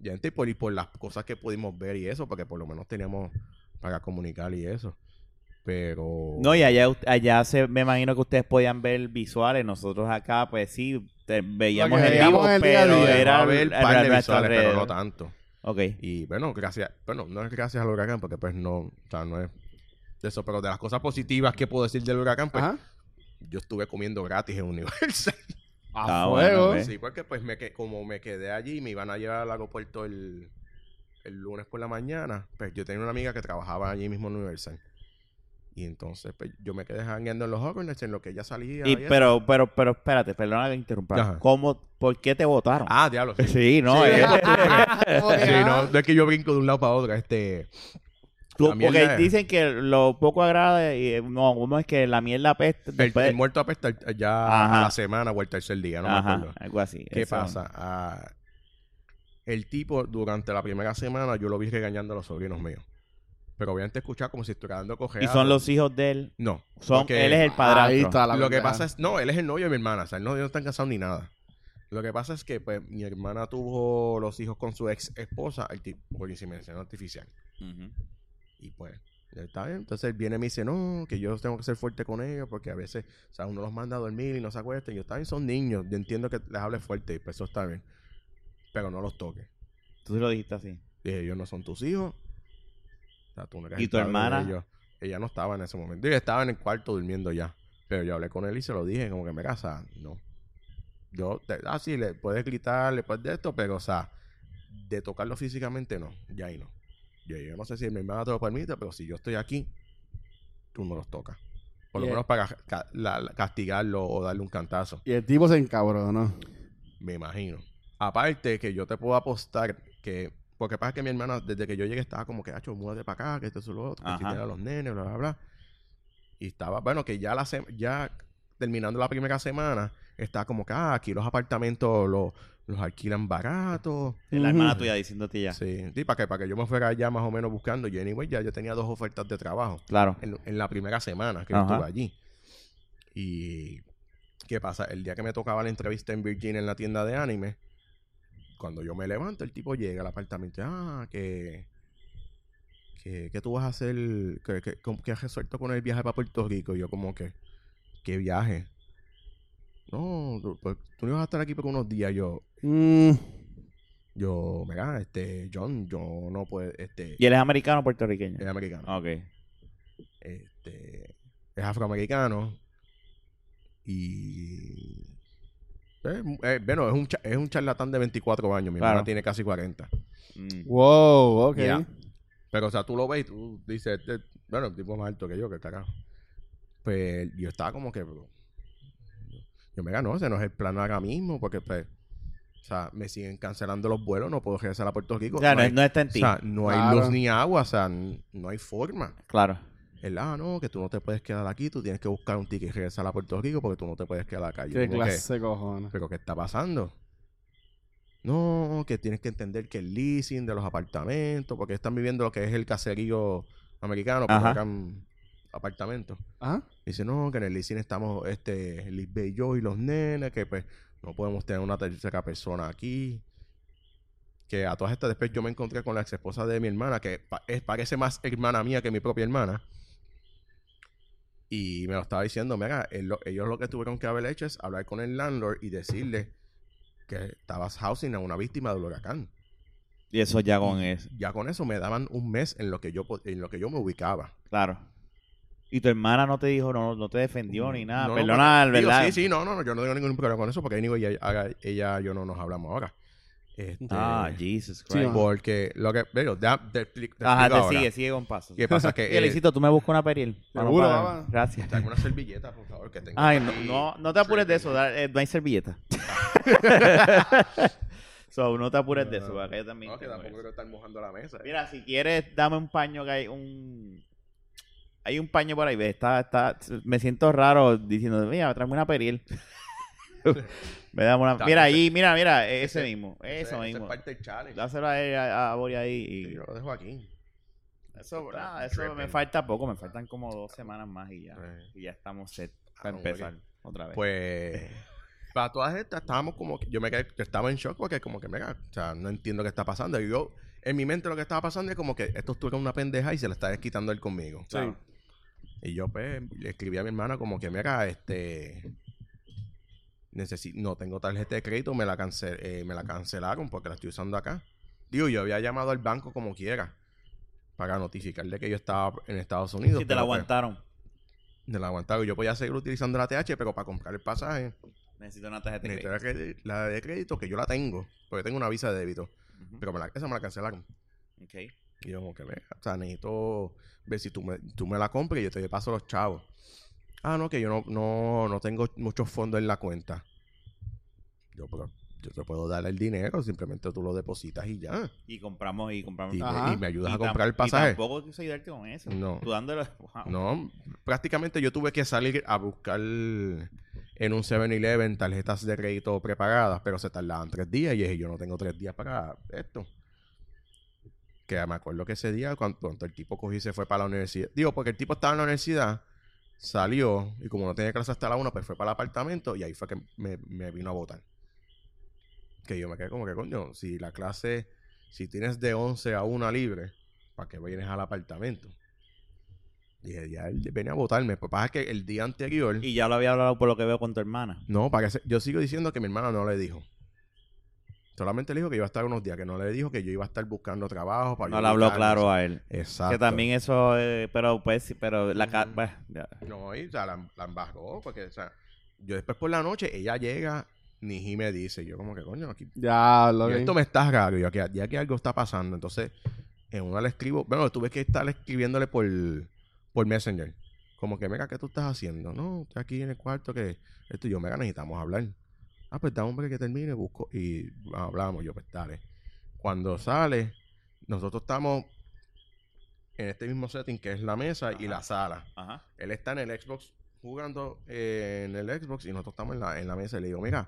Y antes por, y por las cosas que pudimos ver y eso, porque por lo menos teníamos para comunicar y eso. Pero...
No, y allá, allá se, me imagino que ustedes podían ver visuales. Nosotros acá, pues sí, te- veíamos
que
el vivo,
el
pero
día.
era
haber
al-
par de visuales, pero no tanto.
Ok.
Y bueno, gracias, bueno, no es gracias al huracán, porque pues no, o sea, no es de eso, pero de las cosas positivas que puedo decir del huracán, pues
Ajá.
yo estuve comiendo gratis en Universal.
A
Ah,
fuego.
bueno,
Sí, porque pues me que, como me quedé allí, me iban a llevar al aeropuerto el, el lunes por la mañana, pues yo tenía una amiga que trabajaba allí mismo en Universal. Y entonces pues yo me quedé jangueando en los Hornets en lo que ella salía.
Y,
y eso.
pero, pero, pero espérate, perdona que interrumpa.
Ajá.
¿Cómo, ¿Por qué te votaron?
Ah, diablo, sí.
sí, no,
Sí,
eh,
Sí,
ah,
no, no es que yo brinco de un lado para otro, este...
tú- porque
es-
dicen que lo poco agrada y eh, no, uno es que la mierda apesta.
El,
después-
el muerto apesta el- ya
Ajá.
a la semana o el tercer día, no me acuerdo.
algo así.
¿Qué
eso.
pasa? Ah, el tipo, durante la primera semana, yo lo vi regañando a los sobrinos míos. Pero obviamente escuchaba como si estuviera dando
Y
cojeadas.
son los hijos de él.
No.
Son,
porque
él es el padrastro.
Ahí está la
Lo que pasa es... No, él es el novio de mi hermana. O sea, él no, no están casados ni nada. Lo que pasa es que, pues, mi hermana tuvo los hijos con su ex esposa, el tipo, por inseminación artificial. Y pues, ya está bien. Entonces él viene y me dice, no, que yo tengo que ser fuerte con ellos porque a veces, o sea, uno los manda a dormir y no se acuestan. Y yo, está bien, son niños. Yo entiendo que les hable fuerte y pues eso está bien. Pero no los toques.
Tú lo dijiste así.
Dije, ellos no son tus hijos. O sea, tú no eres
¿Y tu hermana?
Ella no estaba en ese momento. Ella estaba en el cuarto durmiendo ya. Pero yo hablé con él y se lo dije, como que me casa, no. Yo, te, ah, sí, le puedes gritar, le puedes de esto, pero, o sea, de tocarlo físicamente, no. Ya ahí no. Yo, yo no sé si mi hermana te lo permite, pero si yo estoy aquí, tú no los tocas. Por lo
Yeah.
menos para ca- la- la- castigarlo o darle un cantazo.
Y el tipo se encabronó.
Me imagino. Aparte que yo te puedo apostar que... Porque pasa que mi hermana, desde que yo llegué, estaba como que, hacho, múdate para acá, que esto es lo otro, que a los nenes, bla, bla, bla. Y estaba, bueno, que ya la se- ya terminando la primera semana, estaba como que, ah, aquí los apartamentos los, los alquilan baratos.
La
Ujú.
hermana tuya diciéndote ya.
Sí, sí, para que, para que yo me fuera ya más o menos buscando. Y anyway, ya yo tenía dos ofertas de trabajo
Claro.
en, en la primera semana que yo estuve allí. Y ¿qué pasa? El día que me tocaba la entrevista en Virginia en la tienda de anime, cuando yo me levanto, el tipo llega al apartamento. Ah, que, que, que tú vas a hacer, que, que, que has resuelto con el viaje para Puerto Rico. Y yo como que, ¿qué viaje? No, tú, pues, tú no ibas a estar aquí por unos días. Yo,
Mm,
yo, mira, este, John, yo no puedo, este,
¿Y él es americano o puertorriqueño?
es americano.
Ok.
este es afroamericano y eh, eh, bueno es un cha- es un charlatán de 24 años mi
Claro.
hermana tiene casi 40
Mm.
wow, ok.
Ya. pero o sea tú lo ves y tú dices este, bueno el tipo es más alto que yo que carajo pues yo estaba como que bro, yo me ganó ese no es el plan ahora mismo porque pues o sea me siguen cancelando los vuelos no puedo regresar a Puerto Rico
O sea, no,
hay-
no está en
o
ti.
sea, no hay
Claro.
luz ni agua, o sea, n- no hay forma.
claro.
Él, ah, no, que tú no te puedes quedar aquí, tú tienes que buscar un ticket y regresar a Puerto Rico porque tú no te puedes quedar acá. Yo
Qué
que,
clase de cojones.
¿Pero qué está pasando? no, que tienes que entender que el leasing de los apartamentos, porque están viviendo lo que es el caserío americano,
Ajá.
acá apartamentos.
Ajá.
Dice, no, que en el leasing estamos, este, Lisbeth y yo y los nenes, que pues no podemos tener una tercera persona aquí. Que a todas estas después yo me encontré con la ex esposa de mi hermana, que pa- es, parece más hermana mía que mi propia hermana. Y me lo estaba diciendo, mira, él lo- ellos lo que tuvieron que haber hecho es hablar con el landlord y decirle que estabas housing a una víctima del huracán.
Y eso ya con eso.
Ya con eso me daban un mes en lo que yo, en lo que yo me ubicaba.
Claro. Y tu hermana no te dijo, no, no te defendió ni nada.
No,
Perdona,
porque- digo,
¿verdad?
sí, sí, no, no, yo no tengo ningún problema con eso porque ella, ella y yo no nos hablamos ahora. Este,
Ah, Jesus
Sí,
Christ.
ajá.
porque lo que, digo, te, te, te
Ajá, te
ahora.
sigue, sigue con pasos.
¿Qué pasa? Que eh,
Elisito, tú me buscas una peril. para no
Seguro,
parar.
mamá.
Gracias.
Dame una servilleta, por favor, que tengo
Ay, no,
aquí.
no, no te apures de eso. da- eh, no hay servilleta. so, no te apures de eso. porque yo también
No, que
tengo
tampoco
eso.
quiero estar mojando la mesa. eh.
Mira, si quieres, dame un paño que hay un... Hay un paño por ahí, ve, está, está, me siento raro diciendo, mira, tráeme una peril. me una, mira ahí, mira, mira, ese,
Ese-
mismo,
Ese-
eso
ese
mismo.
es parte del challenge.
Dáselo a, él, a, a Bori ahí
Sí,
y...
yo lo dejo aquí.
Eso, nada, eso me falta poco, me faltan como dos semanas más y ya, y ya estamos set
Ah,
para empezar otra vez.
Pues, para todas estas, estábamos como que, yo me quedé, yo estaba en shock porque como que, mira, o sea, no entiendo qué está pasando. Y yo, en mi mente lo que estaba pasando es como que esto estuvo una pendeja y se la está desquitando él conmigo.
Sí.
Y yo, pues, le escribí a mi hermana como que, mira, este, necesito, no tengo tarjeta de crédito, me la, cance- eh, me la cancelaron porque la estoy usando acá. Digo, yo había llamado al banco como quiera para notificarle que yo estaba en Estados Unidos.
si te la
pues,
aguantaron,
me la aguantaron. Yo podía seguir utilizando la TH, pero para comprar el pasaje,
necesito una tarjeta de crédito.
la, de crédito, que yo la tengo, porque tengo una visa de débito. Pero me la, esa me la cancelaron.
ok.
Y yo como que, venga, o sea, necesito ver si tú me, tú me la compras y yo te paso los chavos. Ah, no, que yo no, no, no tengo muchos fondos en la cuenta. Yo, pero yo te puedo dar el dinero, simplemente tú lo depositas y ya.
Y compramos y compramos.
Y, me, y ayudas
Y
a comprar el
Y
pasaje.
tampoco quise ayudarte con eso.
No.
Tú dándole. wow.
No, prácticamente yo tuve que salir a buscar en un 7-Eleven tarjetas de crédito prepagadas, pero se tardaban tres días y dije, yo no tengo tres días para esto. Que me acuerdo que ese día, cuando, cuando el tipo cogió y se fue para la universidad, digo, porque el tipo estaba en la universidad, salió y como no tenía clase hasta la una, pues fue para el apartamento y ahí fue que me, me vino a votar. Que yo me quedé como que, coño, si la clase, si tienes de 11 a 1 libre, ¿para qué vienes al apartamento? Dije, ya él venía a votarme. Pues pasa que el día anterior.
Y ya lo había hablado por lo que veo con tu hermana.
No, para que se- yo sigo diciendo que mi hermana no le dijo. Solamente le dijo que iba a estar unos días, que no le dijo que yo iba a estar buscando trabajo para
No le habló claro a él.
Exacto.
Que también eso, eh, pero pues sí, pero la ca-
Ujú.
bueno, ya.
No, y, o sea, la, la embargó, porque, o sea, yo después por la noche, ella llega, ni me dice, yo como que, coño, aquí,
Ya, lo
yo, esto me está raro, yo aquí, ya que algo está pasando, entonces, en una le escribo, bueno, tuve que estar escribiéndole por, por Messenger, como que, mira, ¿qué tú estás haciendo? No, estoy aquí en el cuarto, que esto y yo, mira, necesitamos hablar. Ah, pues da un hombre que termine, busco, y hablamos, yo, pues dale. Cuando sale, nosotros estamos en este mismo setting que es la mesa y la sala.
Ajá.
Él está en el Xbox jugando eh, en el Xbox y nosotros estamos en la, en la mesa y le digo, mira,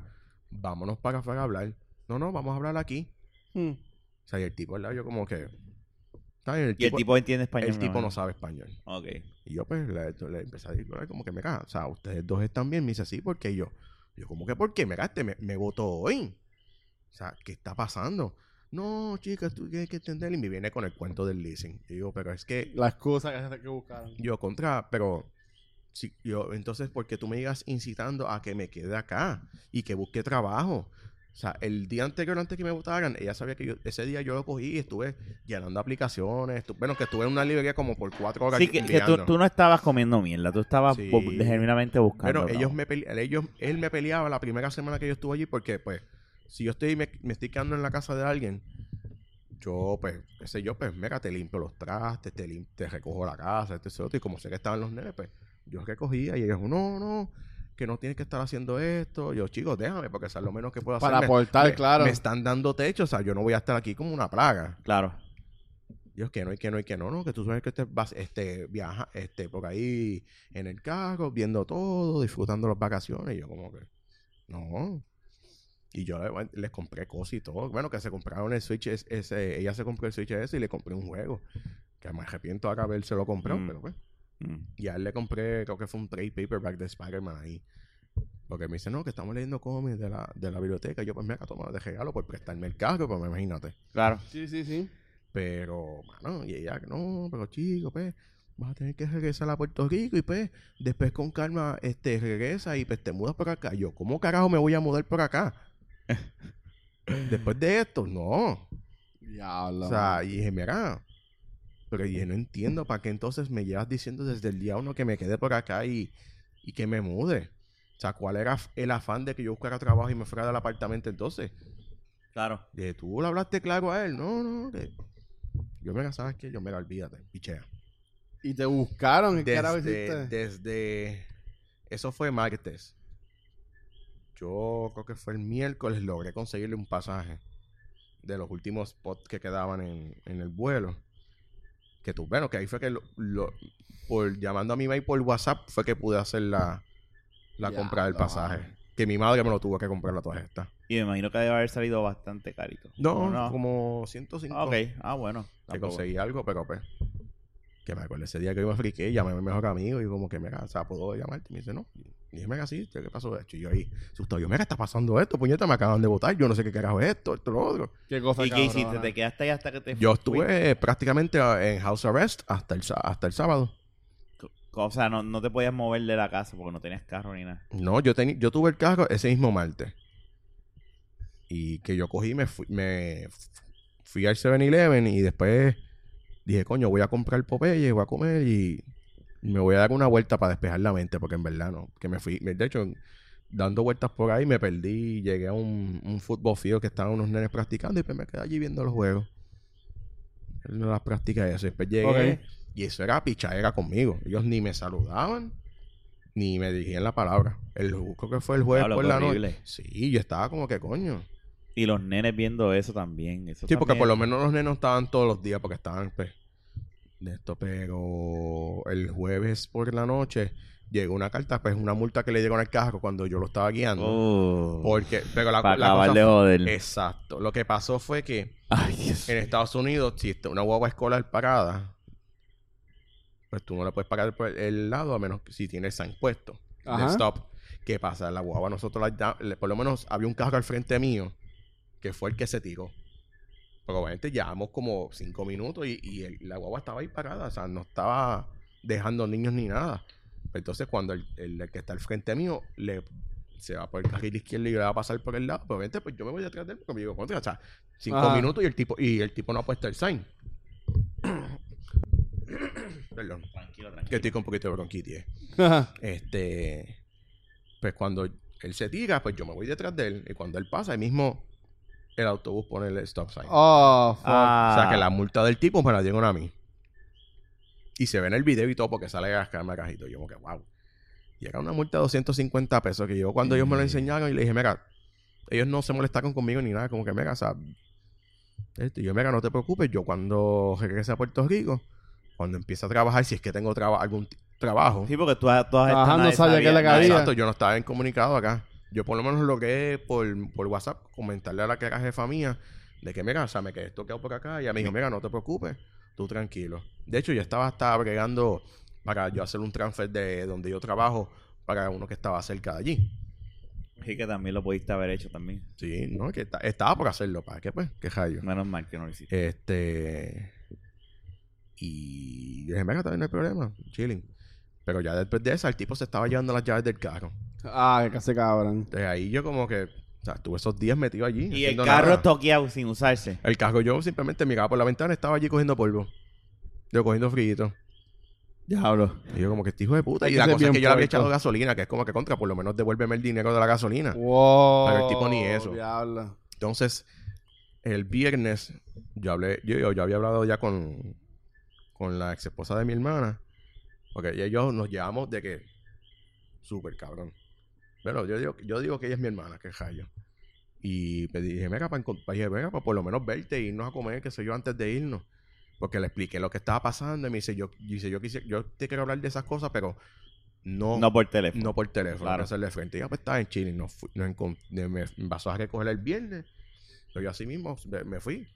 vámonos para afuera a hablar. No, no, vamos a hablar aquí.
Hmm.
O sea, y el tipo al lado yo como que... El
Y el
tipo,
entiende español.
el tipo no sabe español.
Ok.
Y yo pues le, le empecé a decir como que, mira, o sea, ustedes dos están bien. Me dice, sí, porque yo. Yo como que, ¿por qué? Mira, este me, me votó hoy. O sea, ¿qué está pasando? No, chicas, tú tienes que entender. Y me viene con el cuento del leasing. Y digo, pero es que
La excusa que, que buscaron.
yo contra, pero si yo, entonces, porque tú me digas incitando a que me quede acá y que busque trabajo. O sea, el día anterior, antes que me votaran, ella sabía que yo, ese día yo lo cogí y estuve llenando aplicaciones. estu- bueno, que estuve en una librería como por cuatro horas.
Sí, que, que tú, no estabas comiendo mierda, tú estabas
Sí.
genuinamente buscando.
Pero ellos me pele- ellos, él me peleaba la primera semana que yo estuve allí porque, pues, si yo estoy, me, me estoy quedando en la casa de alguien, yo, pues, qué sé yo, pues, mira, te limpio los trastes, te, lim- te recojo la casa, este, otro, y como sé que estaban los nenes, pues, yo recogía y ellos, no, no, que no tienes que estar haciendo esto. Yo, chicos, déjame, porque eso es lo menos que puedo hacer.
Para aportar, claro.
Me están dando techo, o sea, yo no voy a estar aquí como una plaga.
Claro.
Dios, que no, y que no, y que no, no, que tú sabes que este, vas, este, viaja, este, por ahí en el carro, viendo todo, disfrutando las vacaciones. Y yo como que, no. Y yo le- les compré cosas y todo. Bueno, que se compraron el Switch es- ese. Ella se compró el Switch ese y le compré un juego. Que me arrepiento ahora haberse lo comprado,
Mm.
pero pues.
Mm.
Y a él le compré, creo que fue un trade paperback de Spider-Man ahí. Porque me dice, no, que estamos leyendo cómics de la, de la biblioteca. Y yo, pues, mira, toma de regalo por prestarme el carro, pues, imagínate.
Claro.
Sí, sí, sí.
Pero, mano, y ella, no, pero chico, pues, vas a tener que regresar a Puerto Rico y pues, después con calma, este, regresa y pues te mudas por acá. Y yo, ¿cómo carajo me voy a mudar por acá? después de esto, no.
Diablo.
O sea, y dije, mira, pero dije, no entiendo para qué entonces me llevas diciendo desde el día uno que me quede por acá y, y que me mude. O sea, ¿cuál era el afán de que yo buscara trabajo y me fuera del apartamento entonces?
Claro.
Dije, tú le hablaste claro a él. No, no, que... Yo, mira, ¿sabes qué? Yo, mira, olvídate, pichea.
Y te buscaron, ¿qué carajo
Desde,
hiciste?
desde... Eso fue martes. Yo creo que fue el miércoles logré conseguirle un pasaje de los últimos spots que quedaban en, en el vuelo. Que tú, bueno, que ahí fue que lo, lo- por llamando a mi mail por WhatsApp fue que pude hacer la, la
Ya,
compra del
no,
pasaje. Que mi madre me lo tuvo que comprar la toda esta.
Y me imagino que debe haber salido bastante carito.
No,
¿O no?
como 105.
Ah, ok. Ah, bueno.
que conseguí algo, pero pues. Que me acuerdo ese día que yo me friqué, llamé a mi mejor amigo y como que, mira, o sea, ¿puedo llamarte? Y me dice, no. Y dije, mira, sí, ¿qué pasó de esto? Y yo ahí, asustado, yo, mira, está pasando esto, puñeta, me acaban de votar, yo no sé qué carajo es esto, esto, lo otro.
¿Qué cosa
¿Y qué hiciste? ¿Te quedaste ahí hasta que te
Yo
fuiste?
estuve prácticamente en house arrest hasta el, hasta el sábado.
O sea, no, no te podías mover de la casa porque no tenías carro ni nada.
No, yo, teni- yo tuve el carro ese mismo martes. Y que yo cogí, me fui, me fui al 7-Eleven y después dije, coño, voy a comprar Popeye, voy a comer y me voy a dar una vuelta para despejar la mente, porque en verdad no. Que me fui, de hecho, dando vueltas por ahí me perdí llegué a un, un fútbol field que estaban unos nenes practicando y pues me quedé allí viendo los juegos. No las practicas eso. Después llegué y eso era pichadera conmigo. Ellos ni me saludaban ni me dirigían la palabra. El, creo que fue el jueves
Diablo,
por
qué
la noche.
horrible.
Sí, yo estaba como que coño.
Y los nenes viendo eso también. Eso
Sí, porque por lo menos los nenos estaban todos los días porque estaban pues, de esto, pero el jueves por la noche llegó una carta, pues una multa que le llegó en el carro cuando yo lo estaba guiando.
Oh,
Porque, pero la,
para
la
acabar
cosa
de
fue-
joder.
Exacto. Lo que pasó fue que
Ay, Dios.
en Estados Unidos, si está una guagua escolar parada, pues tú no le puedes pagar por el lado a menos que si tiene el sign puesto. de
Ajá.
stop. ¿Qué pasa? La guagua nosotros la por lo menos había un carro al frente mío que fue el que se tiró. Pero obviamente llevamos como cinco minutos y, y el- la guagua estaba ahí parada, o sea, no estaba dejando niños ni nada. Entonces cuando el, el- el que está al frente mío le se va por el carril izquierdo y le va a pasar por el lado, pero obviamente pues yo me voy detrás de él porque me digo, contra, o sea, cinco
Ajá.
minutos y el tipo y el tipo no ha puesto el sign. Perdón,
Tranquilo,
que
tranquilo.
estoy con un poquito de bronquitis. Este, pues cuando él se tira, pues yo me voy detrás de él. Y cuando él pasa, ahí mismo el autobús pone el stop sign.
oh, fuck.
Ah,
O sea que la multa del tipo me la dieron a mí. Y se ve en el video y todo porque sale a cascarme cajito. Yo como que, wow. Y era una multa de 250 pesos que yo cuando ellos me lo enseñaron y le dije, mira, ellos no se molestaron conmigo ni nada. Como que, mira, o sea, este, yo, mira, no te preocupes. Yo cuando regrese a Puerto Rico, cuando empiece a trabajar, si es que tengo traba- algún trabajo,
Sí, porque tú, todas
Ajá,
estas
no sabía que le
nadie-
cabía.
Exacto, yo no estaba en comunicado acá. Yo por lo menos logré por, por WhatsApp comentarle a la que era jefa mía de que, mira, o sea, me quedé toqueado por acá. Y ella me dijo, mira, no te preocupes, tú tranquilo. De hecho, yo estaba hasta bregando para yo hacer un transfer de donde yo trabajo para uno que estaba cerca de allí.
Sí, que también lo pudiste haber hecho también.
Sí, ¿no? Que ta- estaba por hacerlo. ¿Para qué, pues? ¿Qué rayo?
Menos mal que no lo hiciste.
Este. Y yo dije, venga, también no hay problema, chilling. Pero ya después de eso, el tipo se estaba llevando las llaves del carro.
Ah, que casi cabrón.
Entonces ahí yo como que, o sea, estuve esos días metido allí.
y el carro
nada.
toqueado sin usarse.
El carro yo simplemente miraba por la ventana, estaba allí cogiendo polvo. Yo cogiendo frío.
Diablo.
Y yo como que este hijo de puta. Y la cosa es que yo le había echado gasolina, que es como que contra, por lo menos devuélveme el dinero de la gasolina.
Wow.
Pero el tipo ni eso.
Diablo.
Entonces, el viernes, yo hablé, yo, yo, yo había hablado ya con, con la ex esposa de mi hermana. Porque ella y yo nos llevamos de que súper cabrón. Pero yo digo, yo digo que ella es mi hermana, que es Jayo. Y me dije, venga, para, para por lo menos verte y irnos a comer, que sé yo, antes de irnos. Porque le expliqué lo que estaba pasando y me dice, yo, dice, yo, quise, yo te quiero hablar de esas cosas, pero no,
No por teléfono.
no por teléfono,
Claro.
no hacerle frente. Ya pues estaba en Chile, nos fui- me, me pasó a recoger el viernes. Pero yo así mismo me, me fui.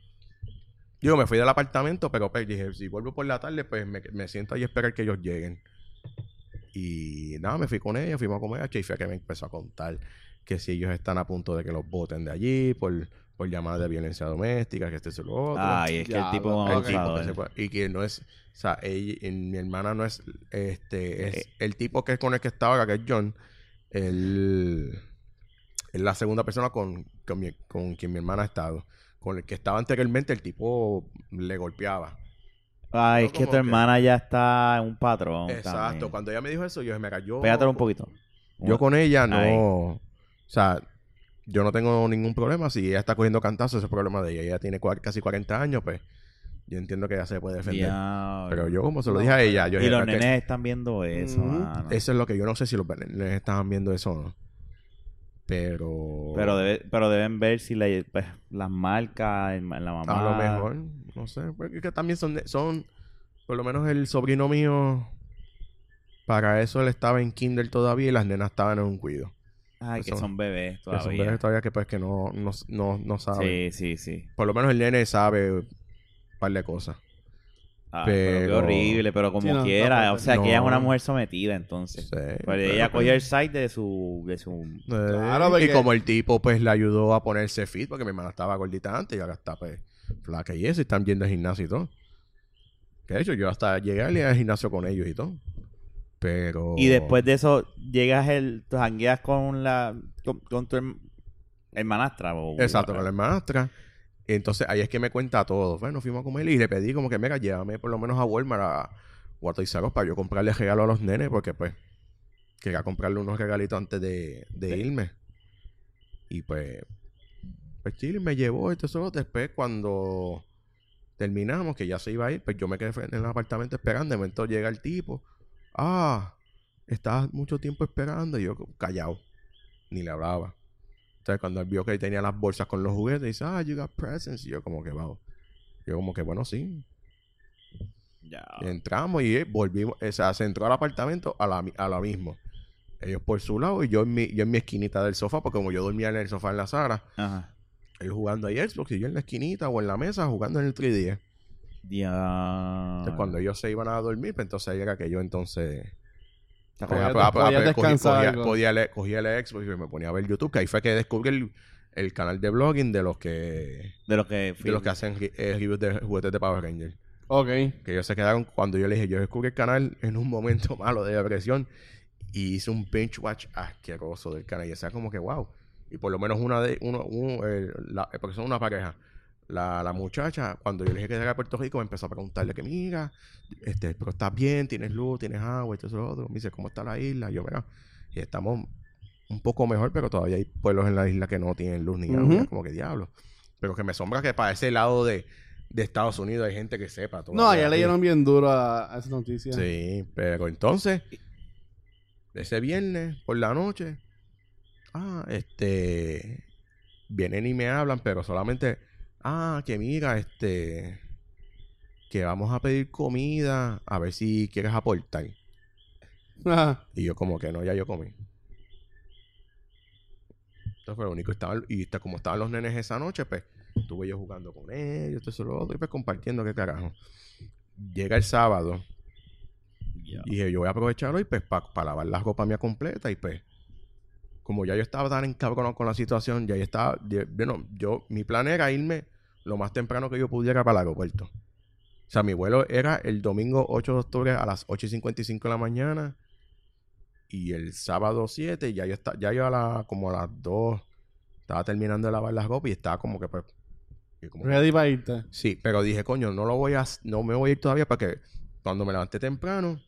Yo me fui del apartamento, pero pues dije, si vuelvo por la tarde, pues me, me siento ahí a esperar que ellos lleguen. Y nada, me fui con ella, fuimos a comer a Chifia que me empezó a contar que si ellos están a punto de que los voten de allí por, por llamadas de violencia doméstica, que este es lo otro.
Ay, es que el tipo
El tipo que se puede- y que no es, o sea, ella- y mi hermana no es, este, es
Eh.
el tipo que es con el que está ahora, que es John, él es la segunda persona con, con, mi- con quien mi hermana ha estado. Con el que estaba anteriormente, el tipo le golpeaba.
Ay, es que tu
que-
hermana ya está en un patrón.
Exacto.
también.
Cuando ella me dijo eso, yo me cayó.
Pégatelo un poquito.
Yo con ella no.
Ahí.
O sea, yo no tengo ningún problema. Si ella está cogiendo cantazos, ese es problema de ella. Ella tiene cua- casi 40 años, pues yo entiendo que ella se puede defender. Pero yo, como se lo dije a ella, yo
Y
dije,
los
"Es que
nenes están viendo eso, mano.
Eso es lo que yo no sé si los nenes estaban viendo eso o no. Pero.
Pero, debe- pero deben ver si la- pues, las marcas en la mamá.
A lo mejor, no sé. Porque es que también son, de- son. Por lo menos el sobrino mío. Para eso él estaba en Kinder todavía y las nenas estaban en un cuido.
Ay, que son bebés
Que son
todavía.
bebés todavía que pues que no, no, no, no saben.
Sí, sí, sí.
Por lo menos el nene sabe un par de cosas.
Ay, pero... qué
Pero-
horrible, pero como
Sí, no,
quiera. o sea, que ella es una mujer sometida, entonces.
Sí,
Pues
pero,
ella
pues,
cogió el site de su... De su...
eh,
Claro, porque-
Y como el tipo pues le ayudó a ponerse fit, porque mi hermana estaba gordita antes y ahora está pues flaca y eso, y están yendo al gimnasio y todo. Que de hecho yo hasta llegué al al gimnasio con ellos y todo. Pero...
Y después de eso, llegas el... Tú jangueas con la... Con, con tu herm- hermanastra. O,
Exacto, con la hermanastra. Entonces ahí es que me cuenta todo. Bueno, fuimos a comer y le pedí como que, mira, llévame por lo menos a Walmart a Guatoizaros para yo comprarle regalo a los nenes porque pues quería comprarle unos regalitos antes de, de
Sí.
irme. Y pues, pues Chile me llevó esto solo. Después cuando terminamos, que ya se iba a ir, pues yo me quedé en el apartamento esperando. De momento llega el tipo. Ah, estabas mucho tiempo esperando. Y yo callado. Ni le hablaba. Entonces, cuando él vio que tenía las bolsas con los juguetes, dice, ah, you got presents. Y yo, como que, wow. Yo, como que, bueno, sí.
Ya.
Entramos y eh, volvimos. O sea, se entró al apartamento a la, a la misma. Ellos por su lado y yo en, mi, yo en mi esquinita del sofá, porque como yo dormía en el sofá en la sala,
Ajá.
él jugando ahí Xbox y yo en la esquinita o en la mesa jugando en el 3D.
Ya.
Entonces, cuando ellos se iban a dormir, pues entonces era que yo entonces Podía-
des-
podía-
podías
podía- cogí-
descansar
cogía- el Xbox y me ponía a ver YouTube, que ahí fue que descubrí el, el canal de blogging de los que
De los que...
de los que hacen eh, reviews de juguetes de Power Ranger.
Ok.
Que ellos se quedaron cuando yo le dije, yo descubrí el canal en un momento malo de depresión y hice un binge watch asqueroso del canal. Y sea como que, wow. Y por lo menos una de, uno, uno, eh, la- eh, porque son una pareja. La, la muchacha, cuando yo le dije que era de Puerto Rico, me empezó a preguntarle que, mira, este, pero estás bien, tienes luz, tienes agua todo eso lo otro. Me dice, ¿cómo está la isla? Y yo, mira, y estamos un poco mejor, pero todavía hay pueblos en la isla que no tienen luz ni agua. Como que diablo. Pero que me asombra que para ese lado de, de Estados Unidos hay gente que sepa todo.
No, ya leyeron bien duro a, a esa noticia.
Sí, pero entonces, ese viernes por la noche, ah, este, vienen y me hablan, pero solamente, ah, que mira, este, que vamos a pedir comida, a ver si quieres aportar.
Ajá.
Y yo como que no, ya yo comí. Eso fue lo único. Estaban, y está- como estaban los nenes esa noche, pues estuve yo jugando con ellos, todo eso, lo otro, y pues compartiendo qué carajo. Llega el sábado, y dije, yo voy a aprovechar hoy pues para lavar la ropa mía completa y pues como ya yo estaba tan encabronado con la situación, ya yo estaba, bueno, yo, mi plan era irme lo más temprano que yo pudiera para el aeropuerto. O sea, mi vuelo era el domingo 8 de octubre a las 8 y 55 de la mañana y el sábado 7 ya yo, está, ya yo a la, como a las 2 estaba terminando de lavar la ropa y estaba como que pues... como que-
Ready para irte.
Sí, pero dije, coño, no lo voy a, no me voy a ir todavía porque cuando me levanté temprano,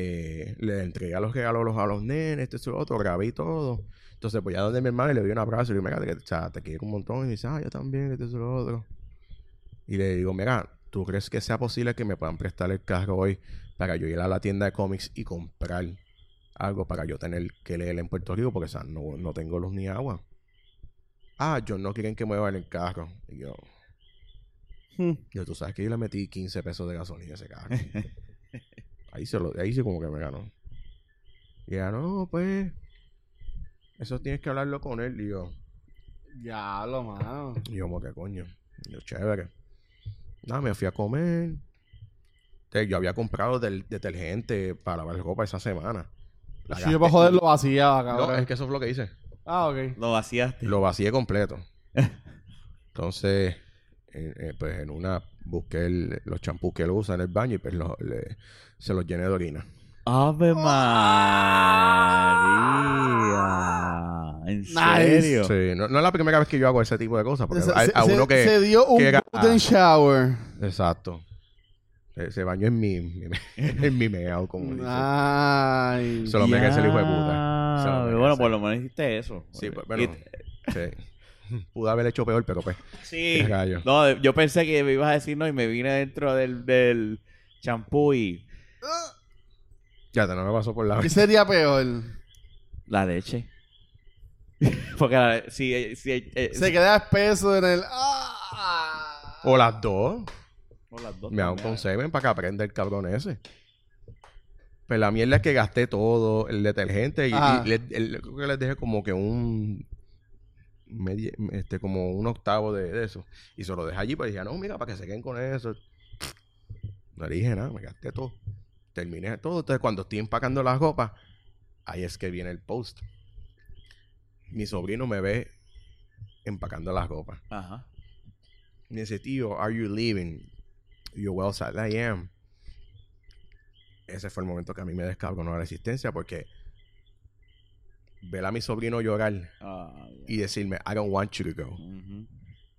eh, le entregué a los regalos a los, a los nenes, esto otro, grabé y todo. Entonces, pues ya donde mi hermana le doy un abrazo y le digo, mira, te, o sea, te quiero un montón. Y me dice, ah, yo también, esto y lo otro. Y le digo, mira, ¿tú crees que sea posible que me puedan prestar el carro hoy para yo ir a la tienda de cómics y comprar algo para yo tener que leer en Puerto Rico? Porque, o sea, no, no tengo luz ni agua. Ah, yo no quieren que muevan el carro. Y yo,
Hmm.
yo, tú sabes que yo le metí 15 pesos de gasolina a ese carro. ahí, se lo, ahí sí como que me ganó. Y ella, no, pues. Eso tienes que hablarlo con él. Y yo,
Diablo, mano.
y yo como que coño. Y yo, chévere. Nada, me fui a comer. Yo había comprado del detergente para lavar ropa esa semana. La
Si yo para joder lo vaciaba,
No,
cabrón.
es que eso fue lo que hice.
Ah, ok.
Lo vaciaste.
Lo vacié completo. Entonces, eh, eh, pues en una busqué el- los champús que él usa en el baño y pues lo- le- se los llené de orina.
¡Ave María! ¿En
Nice.
serio?
Sí, no, no es la primera vez que yo hago ese tipo de cosas. Porque
Se,
hay,
se-
a uno que...
se dio un
que
shower.
Exacto. Se, se bañó en mi, en mi- en mi meao, como dice.
Ay.
Se lo merece el hijo de puta.
Bueno, por lo menos hiciste eso.
Sí, pues,
Y-
bueno. Sí. Pudo haber hecho peor, pero pues.
Sí. No, yo pensé que me ibas a decir no y me vine dentro del, del champú y
Ya te no me pasó por la
¿Qué sería peor?
la leche. Porque la, si, si, eh,
Se queda espeso en el. ¡Ah!
O las dos.
por las dos
Me hago
también.
con semen para que aprenda el cabrón ese. Pues la mierda es que gasté todo el detergente y,
Ajá.
y le- el- creo que les dejé como que un media- este como un octavo de, de eso y se lo dejé allí pues dije no mira para que se queden con eso no le dije nada me gasté todo terminé todo entonces cuando estoy empacando las ropas ahí es que viene el post mi sobrino me ve empacando las ropas
Ajá.
me dice, tío, are you leaving? Yo, well, sad I am. Ese fue el momento que a mí me descabronó la resistencia porque ver a mi sobrino llorar
Ah,
y decirme, I don't want you to go.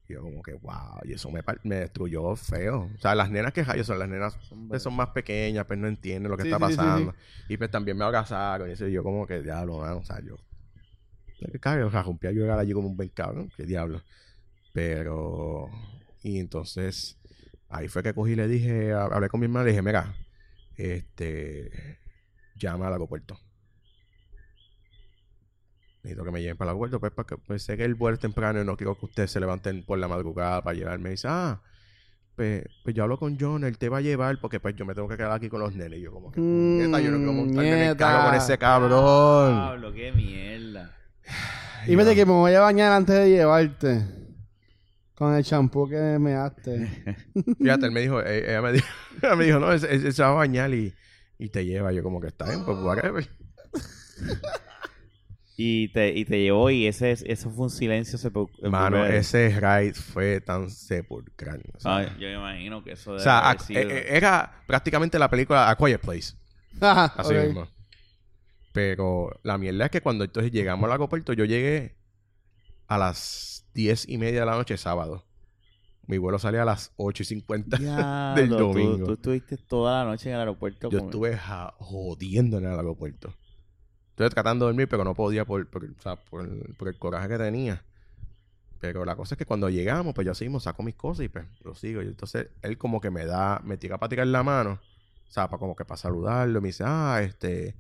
Y yo como que, wow, y eso me, me destruyó feo. O sea, las nenas que rayos son las nenas pues, son más pequeñas, pues no entienden lo que
Sí,
está
sí, sí,
pasando. Y pues también me abrazaron y eso y yo como que, diablo, mano, o sea, yo... Cabrón, o sea, rompí a llorar allí como un buen cabrón, qué diablo. Pero... Y entonces, ahí fue que cogí y le dije, ha- hablé con mi hermana y le dije, mira, este... Llama al aeropuerto. Necesito que me lleven para el aeropuerto, pues, porque pues, sé que el vuelo es temprano y no quiero que ustedes se levanten por la madrugada para llevarme. Y dice, ah, pues, pues yo hablo con John, él te va a llevar porque pues yo me tengo que quedar aquí con los nenes. Y yo como que,
Mm,
"Neta, yo no quiero montarme en el carro con ese cabrón.
Pablo, qué mierda.
Y vete que me voy a bañar antes de llevarte. Con el champú que me daste.
Fíjate, él me dijo, eh, ella me dijo, ella me dijo, no, él, él- él se va a bañar y, y te lleva. Yo como que está bien, pues whatever.
Y te, y te llevó y ese, eso fue un silencio sepulcral.
Mano, ese ride fue tan sepulcral. o sea,
Ay, yo me imagino que eso
o
debe
sea,
haber
a-
sido-
eh, eh, era prácticamente la película A Quiet Place.
Ajá,
Así mismo. Pero la mierda es que cuando entonces llegamos al aeropuerto, yo llegué a las diez y media de la noche sábado. Mi vuelo salía a las 8 y 50
Diablo,
del domingo.
Tú, estuviste toda la noche en el aeropuerto.
Yo
con-
estuve ja- jodiendo en el aeropuerto. Estuve tratando de dormir, pero no podía por, por, o sea, por- por el coraje que tenía. Pero la cosa es que cuando llegamos, pues yo seguimos, saco mis cosas y pues lo sigo. Y entonces él como que me da, me tira para tirar la mano. O sea, para como que para saludarlo. Me dice, ah, este,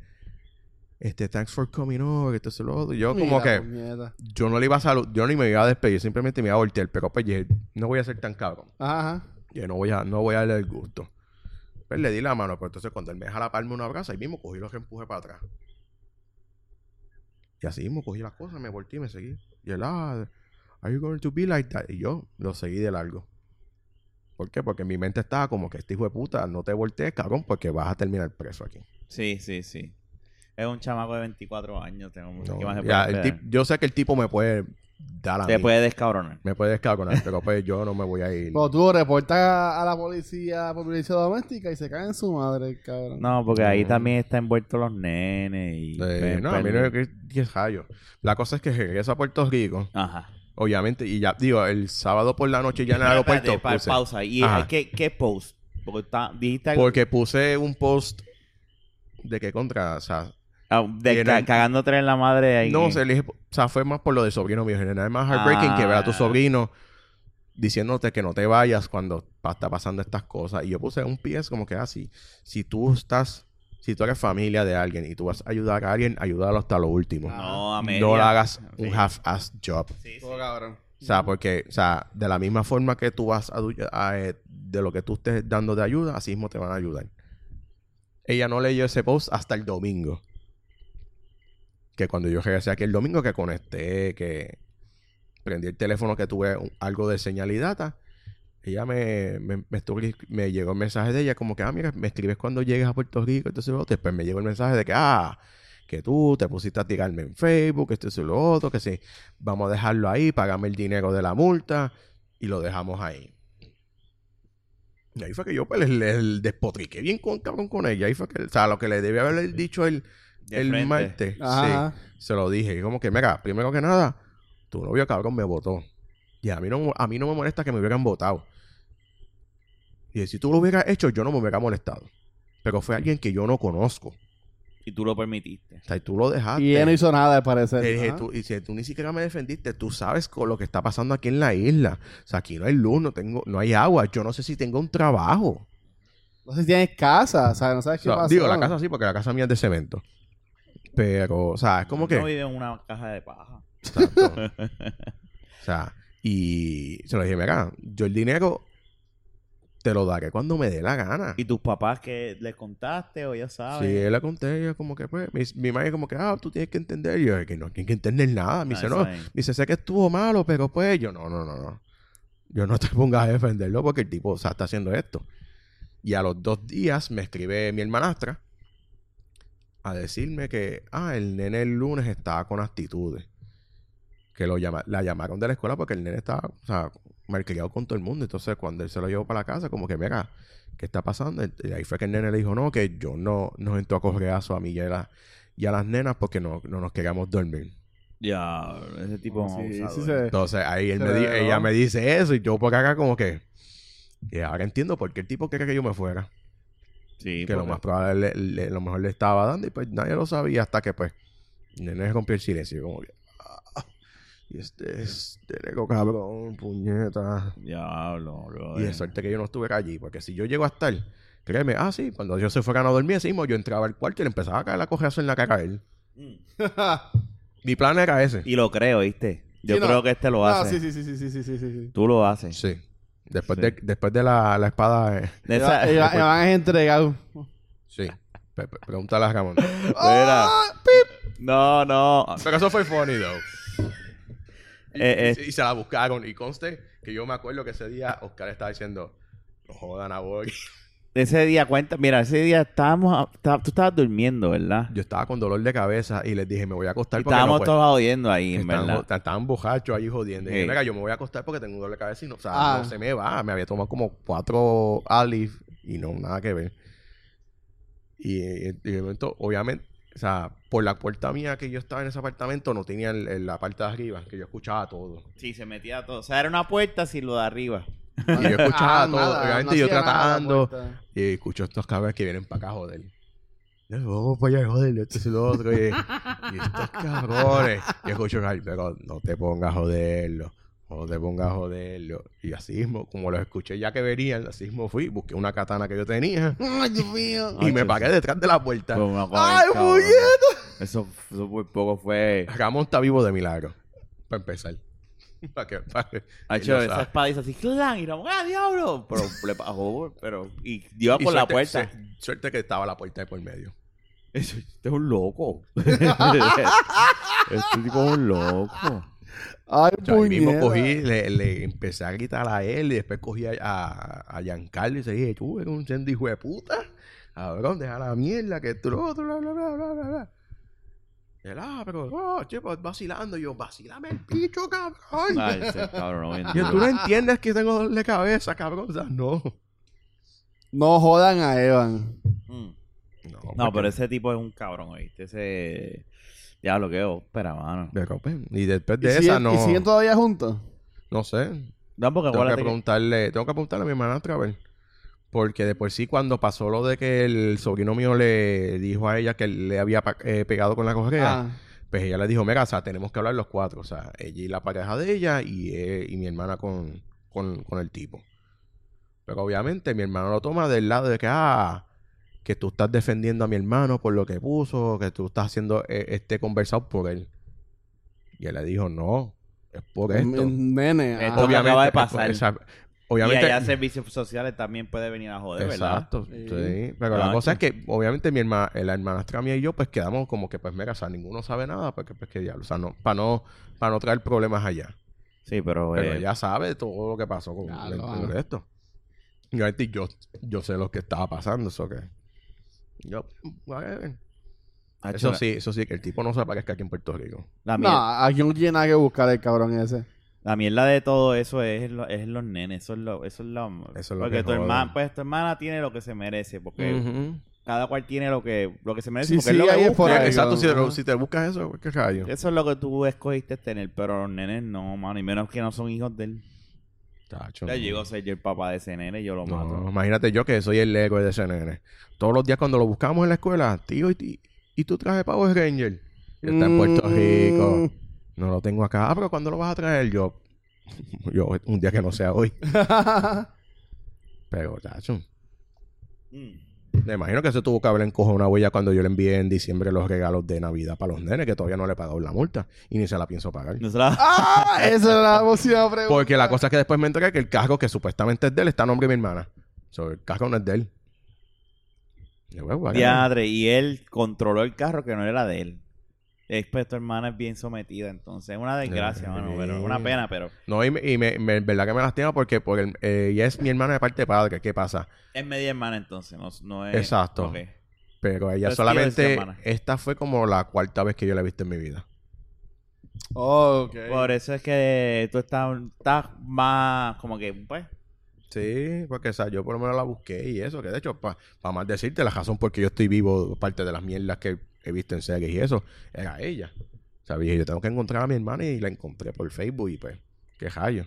este, thanks for coming over, esto es lo otro. Yo como que,
puñeta.
yo no le iba a saludar, yo ni me iba a despedir, simplemente me iba a voltear. Pero pues dije, no voy a ser tan cabrón.
Ajá.
Yo no voy a, no voy a darle el gusto. Pues le di la mano, pero entonces cuando él me deja la palma un abrazo, ahí mismo cogí los que empujé para atrás. Y así mismo cogí las cosas, me volteé y me seguí. Y él, ah, are you going to be like that? Y yo lo seguí de largo. ¿Por qué? Porque en mi mente estaba como que este hijo de puta, no te voltees, cabrón, porque vas a terminar preso aquí.
Sí, sí, sí. Es un chamaco de 24 años. Tengo mucho
No,
que más
ya, el tip- yo sé que el tipo me puede dar a
Te puede descabronar.
Me puede descabronar, pero pues yo no me voy a ir.
Pues tú reportas a la policía por violencia doméstica y se cae en su madre, cabrón.
No, porque ahí
No.
también está envuelto los nenes y...
Eh,
pues,
no,
pues,
a mí no que 10 rayos. La cosa es que regreso a Puerto Rico.
Ajá.
Obviamente, y ya, digo, el sábado por la noche ya en el aeropuerto
espérate, pa-
puse-
pausa. ¿Y
Ajá.
qué, qué post? Porque está, dijiste algo...
porque puse un post de que contra, o sea,
Ah, de ca- cagándote en la madre ahí.
no sé, le dije, o sea, fue más por lo de sobrino mío, general más heartbreaking que ver a tu
Ah.
sobrino diciéndote que no te vayas cuando está pasando estas cosas. Y yo puse un PS como que así, si tú estás, si tú eres familia de alguien y tú vas a ayudar a alguien, ayúdalo hasta lo último.
No,
le hagas
Sí.
un half-ass job.
Sí, sí.
Todo cabrón.
O sea, porque, o sea, de la misma forma que tú vas a, a, eh, de lo que tú estés dando de ayuda, así mismo te van a ayudar. Ella no leyó ese post hasta el domingo. Que cuando yo regresé aquí el domingo, que conecté, que prendí el teléfono, que tuve algo de señal y data, ella me, me, me, llegó el mensaje de ella como que, ah, mira, me escribes cuando llegues a Puerto Rico, entonces lo otro. Después me llegó el mensaje de que, ah, que tú te pusiste a tirarme en Facebook, esto y lo otro, que sí, vamos a dejarlo ahí, pagame el dinero de la multa y lo dejamos ahí. Y ahí fue que yo pues, le, le despotriqué bien con, cabrón con ella. Ahí fue que, o sea, lo que le debía haber dicho el,
De
el
frente.
martes,
Ajá.
sí, se lo dije. Y como que, mira, primero que nada, tu novio cabrón me votó. Y a mí no, a mí no me molesta que me hubieran votado. Y si tú lo hubieras hecho, yo no me hubiera molestado. Pero fue alguien que yo no conozco.
Y tú lo permitiste.
O sea, y tú lo dejaste.
Y ella no hizo nada, al parecer.
Le dije, tú, y si tú ni siquiera me defendiste, tú sabes con lo que está pasando aquí en la isla. O sea, aquí no hay luz, no tengo, no hay agua. Yo no sé si tengo un trabajo.
No sé si tienes casa, o sea, no sabes
O
qué
sea,
pasa.
digo, la casa sí, porque la casa mía es de cemento. Pero, o sea, es como que.
No vive en una caja de paja.
Exacto. o sea, y se lo dije, mira, yo el dinero te lo daré cuando me dé la gana.
¿Y tus papás que les contaste o ya sabes?
Sí, él le conté, ella como que, pues, mi, mi madre como que, ah, tú tienes que entender. Y yo, que no tienes que entender nada. Me
Ah,
dice, no, me dice, sé que estuvo malo, pero pues, yo, no, no, no, no. Yo no te pongas a defenderlo porque el tipo, o sea, está haciendo esto. Y a los dos días me escribe mi hermanastra a decirme que, ah, el nene el lunes estaba con actitudes. Que lo llama, la llamaron de la escuela porque el nene estaba, o sea, malcriado con todo el mundo. Entonces, cuando él se lo llevó para la casa, como que, mira, ¿qué está pasando? Y ahí fue que el nene le dijo, no, que yo no nos entró a correazo a mí y a, la- y a las nenas porque no, no nos queríamos dormir.
Ya, ese tipo
Sí, sí, se-
Entonces, ahí él me di- ella me dice eso y yo por acá como que... Y ahora entiendo por qué el tipo quería que yo me fuera.
Sí,
que lo más probable, le- le- lo mejor le estaba dando y pues nadie lo sabía hasta que pues... Nene rompió el silencio y como que... "Ah, y este es... Teneco cabrón, puñeta.
Diablo, bro.
Y de suerte que yo no estuve allí, porque si yo llego a estar... Créeme, ah, sí, cuando yo se fueran a dormir, así mismo, yo entraba al cuarto y le empezaba a caer la cojeazo en la cara a él. Mi plan era ese.
Y lo creo, ¿viste? Yo
Sí, no.
creo que este lo
No,
hace.
sí, sí, sí, sí, sí, sí, sí, sí.
Tú lo haces.
Sí. Después,
Sí.
De, después de la, la espada... eh,
De esa-
Eva- Iván es entregado.
Sí. Pe- pe- Pregúntale a Ramón.
Mira. No, no.
Pero eso fue funny, though. Y,
Eh,
y- y se la buscaron. Y conste que yo me acuerdo que ese día Oscar estaba diciendo: No jodan a Boy.
Ese día cuenta, mira, ese día estábamos, a- está- tú estabas durmiendo, ¿verdad?
Yo estaba con dolor de cabeza y les dije: Me voy a acostar
Y
porque
estábamos
no puedo".
todos jodiendo ahí, en
Estaban,
verdad.
estaban borrachos ahí jodiendo. Y dije,
Sí.
Mira, yo me voy a acostar porque tengo un dolor de cabeza y no, o sea,
Ah.
no se me va. Me había tomado como cuatro Alif y no, nada que ver. Y, y de momento, obviamente, o sea, por la puerta mía que yo estaba en ese apartamento, no tenía el- el- la parte de arriba, que yo escuchaba todo.
Sí, se metía todo. O sea, era una puerta sin lo de arriba.
Y yo escuchaba
Ah,
todo,
nada,
obviamente
no
yo tratando.
puerta.
Y escucho estos cabrones que vienen para acá a joder. Vamos para allá joder, esto es lo otro. Y, y estos cabrones. Y escucho, ay, pero no te pongas a joderlo. No te pongas a joderlo. Y así mismo, como los escuché ya que venían, así mismo fui, busqué una katana que yo tenía
Ay, Dios mío.
y me paré detrás de la puerta.
¡Ay, puñeta!
Eso, eso por poco fue...
Ramón está vivo de milagro. Para empezar. para que, lo
esa espada hizo así, ¡clan! Y Ramón, ¡ah, diablo! Pero le pasó, pero... Y dio
Y
por la puerta.
se- Suerte que estaba la puerta de por medio.
Eso- Este es un loco. este tipo es un loco.
Ay,
O sea, ahí mismo cogí, le, le empecé a gritar a él y después cogí a, a, a Giancarlo y se dije, tú eres un sendo hijo de puta. Cabrón, deja la mierda que tú lo otro, bla, bla, bla, bla, bla, Y él, ah, pero, oh, che, pues vacilando. Y yo, vacilame el picho, cabrón.
Ay, ese cabrón. bien
Y yo, tú no entiendes que tengo dolor de cabeza, cabrón. O sea, no.
No jodan a Evan.
Mm.
No,
No,
porque-
pero ese tipo es un cabrón, ¿viste? Ese... Diablo, qué ópera, mano.
pero, pues, y después
¿Y
de esa,
siguen,
no.
¿Y siguen todavía juntos?
No sé.
No, porque
Tengo que
acuérdate que...
preguntarle, tengo que preguntarle a mi hermana otra vez. Porque de por sí, cuando pasó lo de que el sobrino mío le dijo a ella que le había eh, pegado con la correa,
Ah.
pues ella le dijo, mira, o sea, tenemos que hablar los cuatro. O sea, ella y la pareja de ella y, eh, y mi hermana con, con, con el tipo. Pero obviamente mi hermano lo toma del lado de que, ah, que tú estás defendiendo a mi hermano por lo que puso, que tú estás haciendo eh, este conversado por él. Y él le dijo, no, es por esto.
Mm, Nene.
Esto
ah.
me acaba de pasar.
esa- obviamente...
Y allá servicios sociales también puede venir a joder, ¿verdad?
Exacto,
Sí.
sí. Pero la
Ah,
cosa es que, obviamente, mi hermana, la hermanastra mía y yo, pues quedamos como que, pues, mira, o sea, ninguno sabe nada, porque, pues, qué diablo. O sea, no, para no, para no traer problemas allá.
Sí, pero,
Pero
eh,
ella sabe todo lo que pasó con
Ya,
el- con
hago.
esto. Y obviamente yo, yo sé lo que estaba pasando, eso que... Yo, Eso sí, eso sí, que el tipo no se aparezca aquí en Puerto Rico.
La,
No, aquí no tiene nada que buscar el cabrón ese.
La mierda de todo eso es, lo- es los nenes. Eso es lo, eso es lo,
Eso es lo
porque
que
tu hermana, pues tu hermana tiene lo que se merece, porque cada cual tiene lo que, lo que se merece,
Sí,
porque
sí,
es lo que busca.
Exacto, si, te buscas eso, qué rayo.
Eso es lo que tú escogiste tener, pero los nenes no, mano, y menos que no son hijos de él.
Tacho,
Ya
no.
llego a ser yo el papá de ese nene, yo lo
No,
mato.
imagínate yo que soy el héroe de ese nene. Todos los días cuando lo buscamos en la escuela, tío, ¿y, y, y tú traje Power Ranger? Y está en Puerto
Mm.
No lo tengo acá. Ah, pero ¿cuándo lo vas a traer? Yo, yo un día que no sea hoy. Pero, tacho,
Mm.
me imagino que se tuvo que haber encogido una huella cuando yo le envié en diciembre los regalos de Navidad para los nenes, que todavía no le he pagado la multa y ni se la pienso pagar.
No se la-
¡Ah! Esa era la pregunta.
Porque la cosa es que después me enteré que el carro que supuestamente es de él está a nombre de mi hermana. So, el carro no es de él. Y bueno.
Diadre, y él controló el carro que no era de él. Después tu hermana es bien sometida, entonces es una desgracia, mano, pero una pena, pero
No, y, me, y me, me- verdad que me lastima porque, porque eh, ella es mi hermana de parte de padre. ¿Qué pasa?
es media hermana entonces, no, no es...
Exacto. Pero ella
es
solamente... Esta fue como la cuarta vez que yo la he visto en mi vida.
Oh, ok.
Por eso es que tú estás, estás más como que, pues,
Sí, porque o sea, yo por lo menos la busqué y eso, que de hecho, para más decirte, la razón por qué yo estoy vivo, parte de las mierdas que he visto en series y eso, era ella. ¿Sabes? Yo tengo que encontrar a mi hermana y la encontré por Facebook y pues, qué rayo.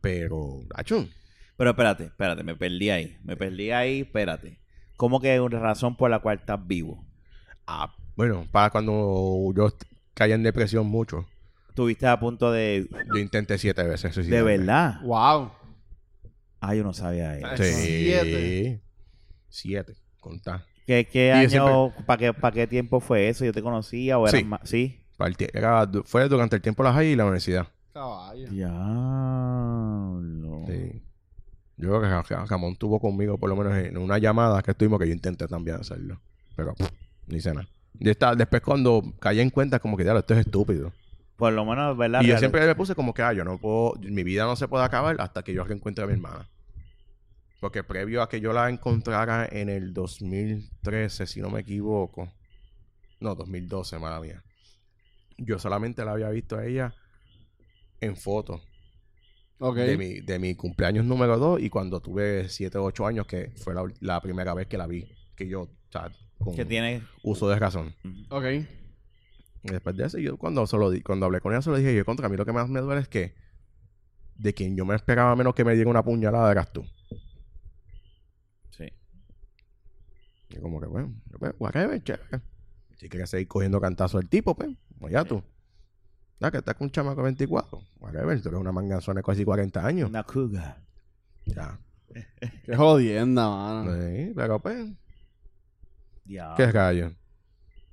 Pero, achun,
Pero espérate, espérate, me perdí ahí. Me perdí ahí, espérate. ¿Cómo que hay una razón por la cual estás vivo?
ah, bueno, para cuando yo est- caí en depresión mucho,
Estuviste a punto de...
yo intenté siete veces
De verdad.
Wow.
Ah, yo no sabía eso.
Sí.
Siete.
Siete, contá.
¿Qué, qué año, para qué, para qué tiempo fue eso? ¿Yo te conocía o eras
Sí.
más? Sí.
Fue durante el tiempo de la high y la universidad.
Caballo.
Diablo.
Sí. Yo creo que Ramón tuvo conmigo por lo menos en una llamada que estuvimos que yo intenté también hacerlo. Pero pff, ni hice nada. Y esta- después cuando caí en cuenta como que ya esto es estúpido.
Por lo menos, ¿verdad?
Y yo siempre me puse como que, ah, yo no puedo, mi vida no se puede acabar hasta que yo encuentre a mi hermana. Porque previo a que yo la encontrara en el 2013, si no me equivoco. No, 2012, mala mía. Yo solamente la había visto a ella en fotos
Ok.
de, mi, de mi cumpleaños número 2 y cuando tuve 7 o 8 años, que fue la, la primera vez que la vi. Que yo, o sea, con
Que tiene...
uso de razón.
Ok.
Y después de eso, yo cuando, solo di- cuando hablé con ella, se lo dije, yo contra mí lo que más me duele es que de quien yo me esperaba menos que me diera una puñalada eras tú.
Sí.
Y como que, bueno, pues, whatever, chévere. Si quieres seguir cogiendo cantazos del tipo, pues, pues ya tú. Ya que estás con un chamaco de 24. Whatever, tú eres una manganzona de casi 40 años.
Una cougar.
Ya.
Qué jodienda, mano.
Sí, pero pues,
Diablo.
qué rayo.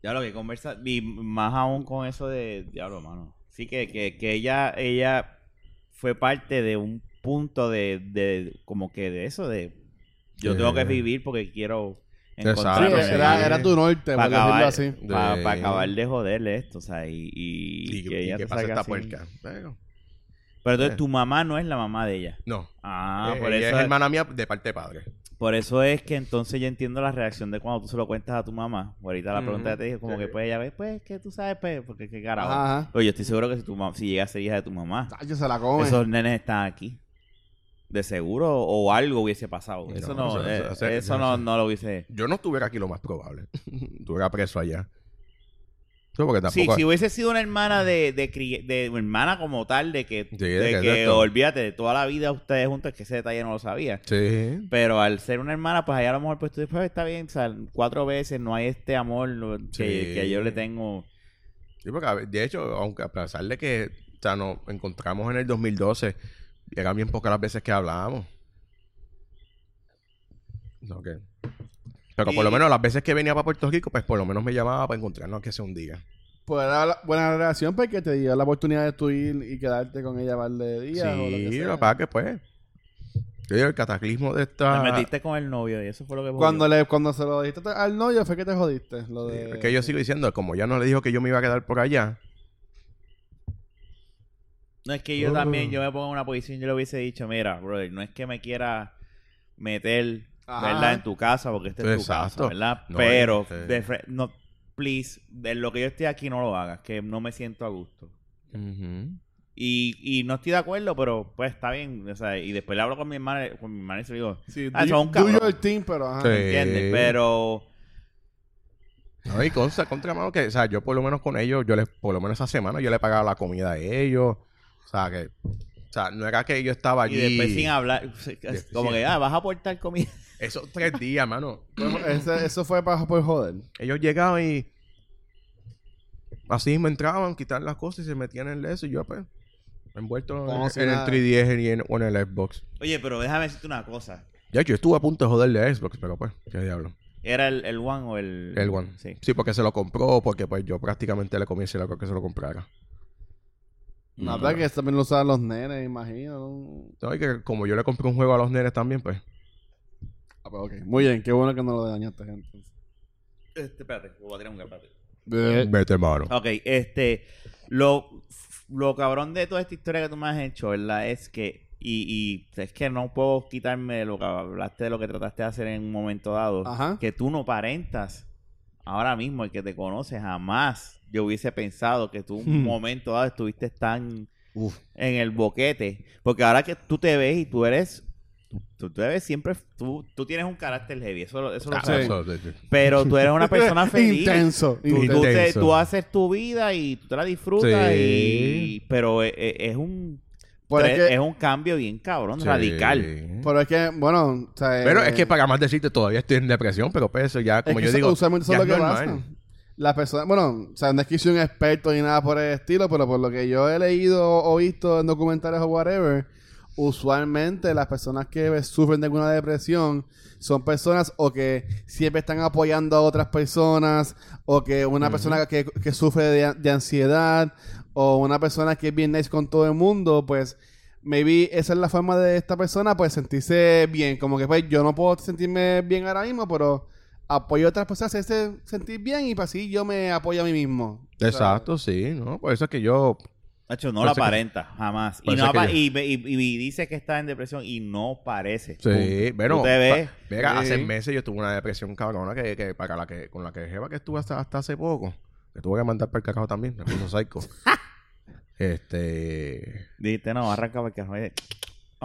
Ya lo que conversa, y más aún con eso de diablo, mano. Sí que, que, que ella, ella fue parte de un punto de, de como que de eso, de yo
Sí.
tengo que vivir porque quiero
Exacto, sí.
era, era tu norte,
para acabar,
así.
para,
De-
acabar de joderle esto, o sea, y, y,
Y,
que
y
ella
que
te
pasa esta
así.
puerca. Pero,
Pero entonces
Eh.
tu mamá no es la mamá de ella.
no.
Ah,
Eh,
por
ella
eso
es hermana mía de parte de padre.
Por eso es que entonces yo entiendo la reacción de cuando tú se lo cuentas a tu mamá. Ahorita la pregunta que te dije, como
Sí.
que pues ella ve, pues, que tú sabes, pues, porque qué carajo.
Ajá.
Oye, yo estoy seguro que si tu mamá, si llega a ser hija de tu mamá,
Tacho, se la come.
esos nenes están aquí. De seguro, o algo hubiese pasado.
No,
Eso no,
eso-
eh,
eso-
no,
eso-
no lo hubiese.
Yo no estuviera aquí lo más probable. estuviera preso allá. Sí, porque
Sí,
tampoco...
si hubiese sido una hermana de, de, de hermana como tal, de que,
de
de
que
que, olvídate de toda la vida ustedes juntos, que ese detalle no lo sabía.
Sí.
Pero al ser una hermana, pues allá a lo mejor pues tú dices, pues está bien, o sea, cuatro veces no hay este amor no, que,
Sí.
que yo le tengo.
Sí, porque de hecho, aunque a pesar de que o sea, nos encontramos en el 2012, eran bien pocas las veces que hablábamos. No, que- Pero por lo menos las veces que venía para Puerto Rico, pues por lo menos me llamaba para encontrarnos que sea un día.
Pues era la- buena relación porque te dio la oportunidad de tú ir y quedarte con ella par de días o lo que
Sí,
sea.
lo que pasa es que pues Yo digo, el cataclismo de esta...
Te metiste con el novio y eso fue lo que
Cuando, le, cuando se lo dijiste al novio fue que te jodiste. Lo de...
Es que yo sigo diciendo, como ya no le dijo que yo me iba a quedar por allá,
No es que yo
Uh.
también, yo me pongo en una posición, yo le hubiese dicho, mira, brother, no es que me quiera meter,
Ajá.
¿verdad? En tu casa, porque esta es tu casa, ¿verdad?
No,
Pero,
este-
de fre- no, please, de lo que yo estoy aquí no lo hagas, que no me siento a gusto.
ujú,
Y, y no estoy de acuerdo, pero pues está bien, o sea, y después le hablo con mi hermana, con mi hermana y se lo digo,
Sí,
Ah,
do,
son un cabrón.
your thing, pero ajá.
Sí.
¿entiendes? Pero,
No, y consta, contra mano que, o sea, yo por lo menos con ellos, yo les, por lo menos esa semana, yo le pagaba la comida a ellos. O sea, que, o sea, no era que yo estaba allí.
y después sin hablar, como
sí.
que, ah, vas a aportar comida.
Esos tres días, mano.
Ese- eso fue para por joder.
Ellos llegaban y así mismo entraban, quitaban las cosas y se metían en eso y yo, pues, envuelto en,
si
en el
nada.
3DS y en, o en el Xbox.
Oye, pero déjame decirte una cosa.
De hecho, yo estuve a punto de joderle a Xbox, pero pues, qué diablo.
¿Era el, el One o el...?
El One.
Sí.
Sí, porque se lo compró, porque pues yo prácticamente le comí lo que se lo comprara.
La
Mm.
verdad que también lo usaban los nenes, imagino. ¿no?
No, y que como yo le compré un juego a los nenes también, pues.
Ah, pues, ok. Muy bien, qué bueno que no lo dañaste, gente.
Este, espérate, voy a tirar un espérate.
Vete, mano.
Ok, este, lo, lo cabrón de toda esta historia que tú me has hecho, ¿verdad? Es que, y, y es que no puedo quitarme de lo que hablaste de lo que trataste de hacer en un momento dado,
Ajá.
que tú no parentas ahora mismo, el que te conoce, jamás yo hubiese pensado que tú un
Hmm.
momento dado estuviste tan
Uf.
en el boquete, porque ahora que tú te ves y tú eres, tú te ves siempre, tú, tú tienes un carácter heavy, eso, lo- eso lo
Ah,
sé.
eso, sí,
pero tú eres una persona feliz.
Intenso.
Tú,
intenso.
tú te- tú haces tu vida y tú te la disfrutas
Sí.
y pero es, es- es un
Pero es
tre-
que-
es un cambio bien cabrón
Sí.
radical
Pero es que, bueno, o sea,
Pero
eh,
es que para más decirte, todavía estoy en depresión, pero pues eso ya, como
es que
yo digo,
usualmente eso
ya
es lo
es
que
normal.
pasa. Las personas, bueno, o sea, no es que soy un experto ni nada por el estilo, pero por lo que yo he leído o visto en documentales o whatever, usualmente las personas que sufren de alguna depresión son personas o que siempre están apoyando a otras personas, o que una persona que, que sufre de, de ansiedad, o una persona que es bien nice con todo el mundo, pues maybe esa es la forma de esta persona, pues sentirse bien. Como que pues yo no puedo sentirme bien ahora mismo, pero apoyo a otras personas hacerse sentir bien y para así yo me apoyo a mí mismo. O sea,
Exacto, sí, ¿no? Por eso es que yo,
Nacho, no lo
que-
aparenta jamás y, no apa- y, y- y dice que está en depresión y no parece
sí,
Punto.
bueno,
Tú te ves
pa- mira,
Sí.
hace meses yo tuve una depresión cabrona que, que para la que, con la que jeva que estuve hasta, hasta hace poco, que tuve que mandar para el carajo también, me puso psycho. este,
dijiste no arranca porque oye,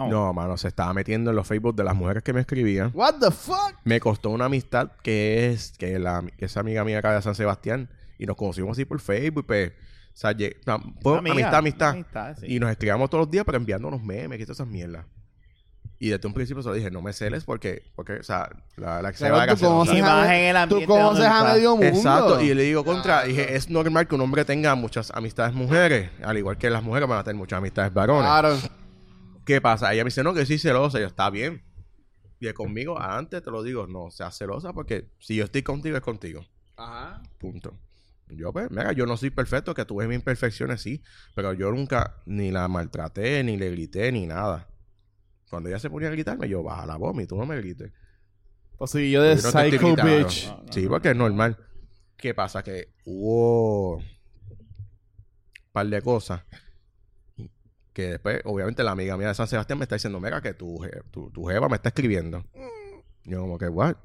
vamos.
no, mano, se estaba metiendo en los Facebook de las mujeres que me escribían.
What the fuck?
Me costó una amistad que es que la que es amiga mía acá de San Sebastián y nos conocimos así por Facebook, pues, o sea, lle- o sea, pues,
Amiga,
amistad, amistad.
amistad, sí.
Y nos escribíamos todos los días, pero enviándonos memes y todas esas mierdas. Y desde un principio se lo dije, no me celes porque, porque o sea, la, la ex
Claro,
va a
tú
hacer-
conoces, a, tú conoces a medio mundo.
Exacto, y le digo contra, dije, es normal que un hombre tenga muchas amistades mujeres, al igual que las mujeres van a tener muchas amistades varones.
Claro.
¿Qué pasa? Ella me dice, no, que sí celosa, yo, está bien. Y conmigo, antes te lo digo, no seas celosa porque si yo estoy contigo, es contigo.
Ajá.
Punto. Yo, pues, mira, yo no soy perfecto, que tuve mis imperfecciones, sí, pero yo nunca ni la maltraté, ni le grité, ni nada. Cuando ella se ponía a gritarme, yo, baja la voz, y tú no me grites.
Pues sí, yo de
Yo no
psycho bitch.
No, no,
Sí, porque es normal. ¿Qué pasa? Que hubo un par de cosas que después, obviamente, la amiga mía de San Sebastián me está diciendo, mira, que tu, tu, tu jeva me está escribiendo. Yo como que, what?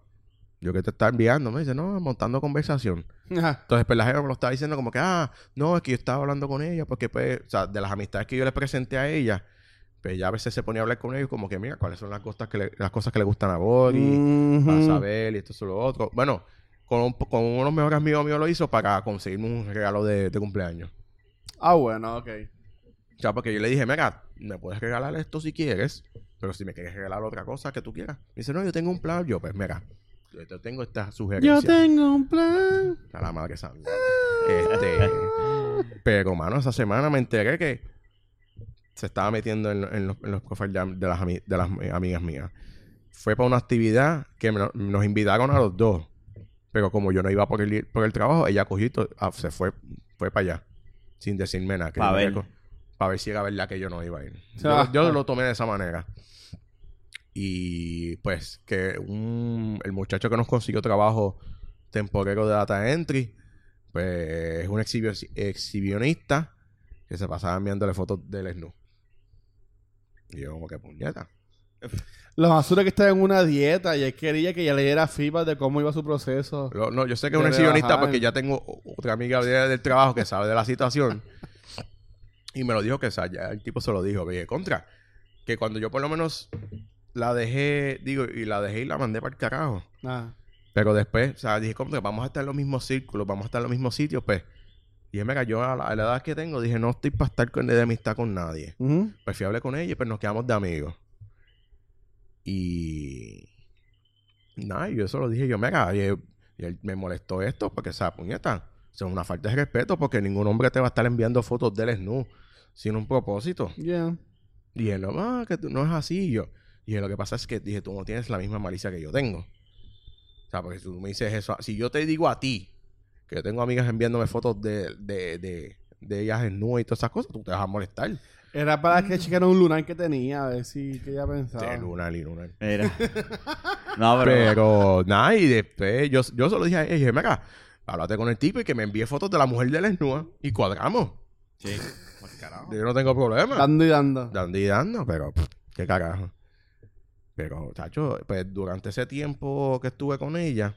Yo que te está enviando, me dice, no, montando conversación.
Ajá.
Entonces, pues la jeva me lo estaba diciendo como que, ah, no, es que yo estaba hablando con ella, porque pues, o sea, de las amistades que yo le presenté a ella, pues ya a veces se ponía a hablar con ellos como que, mira, cuáles son las cosas que le, las cosas que le gustan a Boris,
Mhm.
a saber y esto es lo otro. Bueno, con, un- con uno de los mejores amigos míos lo hizo para conseguirme un regalo de, de cumpleaños.
Ah, bueno, ok.
O sea, porque yo le dije, mira, me puedes regalar esto si quieres, pero si me quieres regalar otra cosa que tú quieras. Me dice, no, yo tengo un plan. Yo, pues mira, yo te tengo esta sugerencia.
Yo tengo un plan.
A la madre mierda. Este, pero, mano, esa semana me enteré que se estaba metiendo en, en los, en los profiles de, de las, ami- de las amigas mías. Fue para una actividad que me- nos invitaron a los dos. Pero como yo no iba por el, por el trabajo, ella cogió y to- ah, se fue, fue para allá. Sin decirme nada.
Pa' ver.
Para ver si era verdad que yo no iba a ir.
Ah.
Yo, yo lo tomé de esa manera. Y pues que un, el muchacho que nos consiguió trabajo temporero de data entry, pues es un exhibio- exhibionista que se pasaba enviándole fotos del snu. Y yo como que puñeta.
Los basura que estaba en una dieta y él quería que ella le diera feedback de cómo iba su proceso.
Lo- no, yo sé que es un exhibicionista
rebajar.
porque ya tengo otra amiga de- del trabajo que sabe de la situación. y me lo dijo que o sea, ya el tipo se lo dijo. Dije, contra, que cuando yo por lo menos la dejé, digo, y la dejé y la mandé para el carajo.
Ah.
Pero después, o sea, dije, contra, vamos a estar en los mismos círculos, vamos a estar en los mismos sitios, pues. Y él me cayó a la, a la edad que tengo, dije, no estoy para estar con, de amistad con nadie.
Ujú.
Pues fui a hablar con ella y pues nos quedamos de amigos. Y... Nada, yo eso lo dije yo, mira, y, él- y él me molestó esto porque, o sea, puñeta, eso es una falta de respeto porque ningún hombre te va a estar enviando fotos del snu sin un propósito.
Yeah.
Y él, no, ah, que tú- no es así. Y yo, y él, lo que pasa es que, dije, tú no tienes la misma malicia que yo tengo. O sea, porque si tú me dices eso, si yo te digo a ti que yo tengo amigas enviándome fotos de, de, de, de ellas desnudas y todas esas cosas, tú te vas a molestar.
Era para que chequeara un lunar que tenía, a ver si qué ella pensaba.
De lunar y lunar.
Mira. No, pero...
Pero nada, y después yo, yo solo dije a ella, dije, mira, háblate con el tipo y que me envíe fotos de la mujer de la desnuda y cuadramos.
Sí. Pues, carajo.
Yo no tengo problema.
Dando y dando.
Dando y dando, pero pff, qué carajo. Pero, chacho, pues durante ese tiempo que estuve con ella,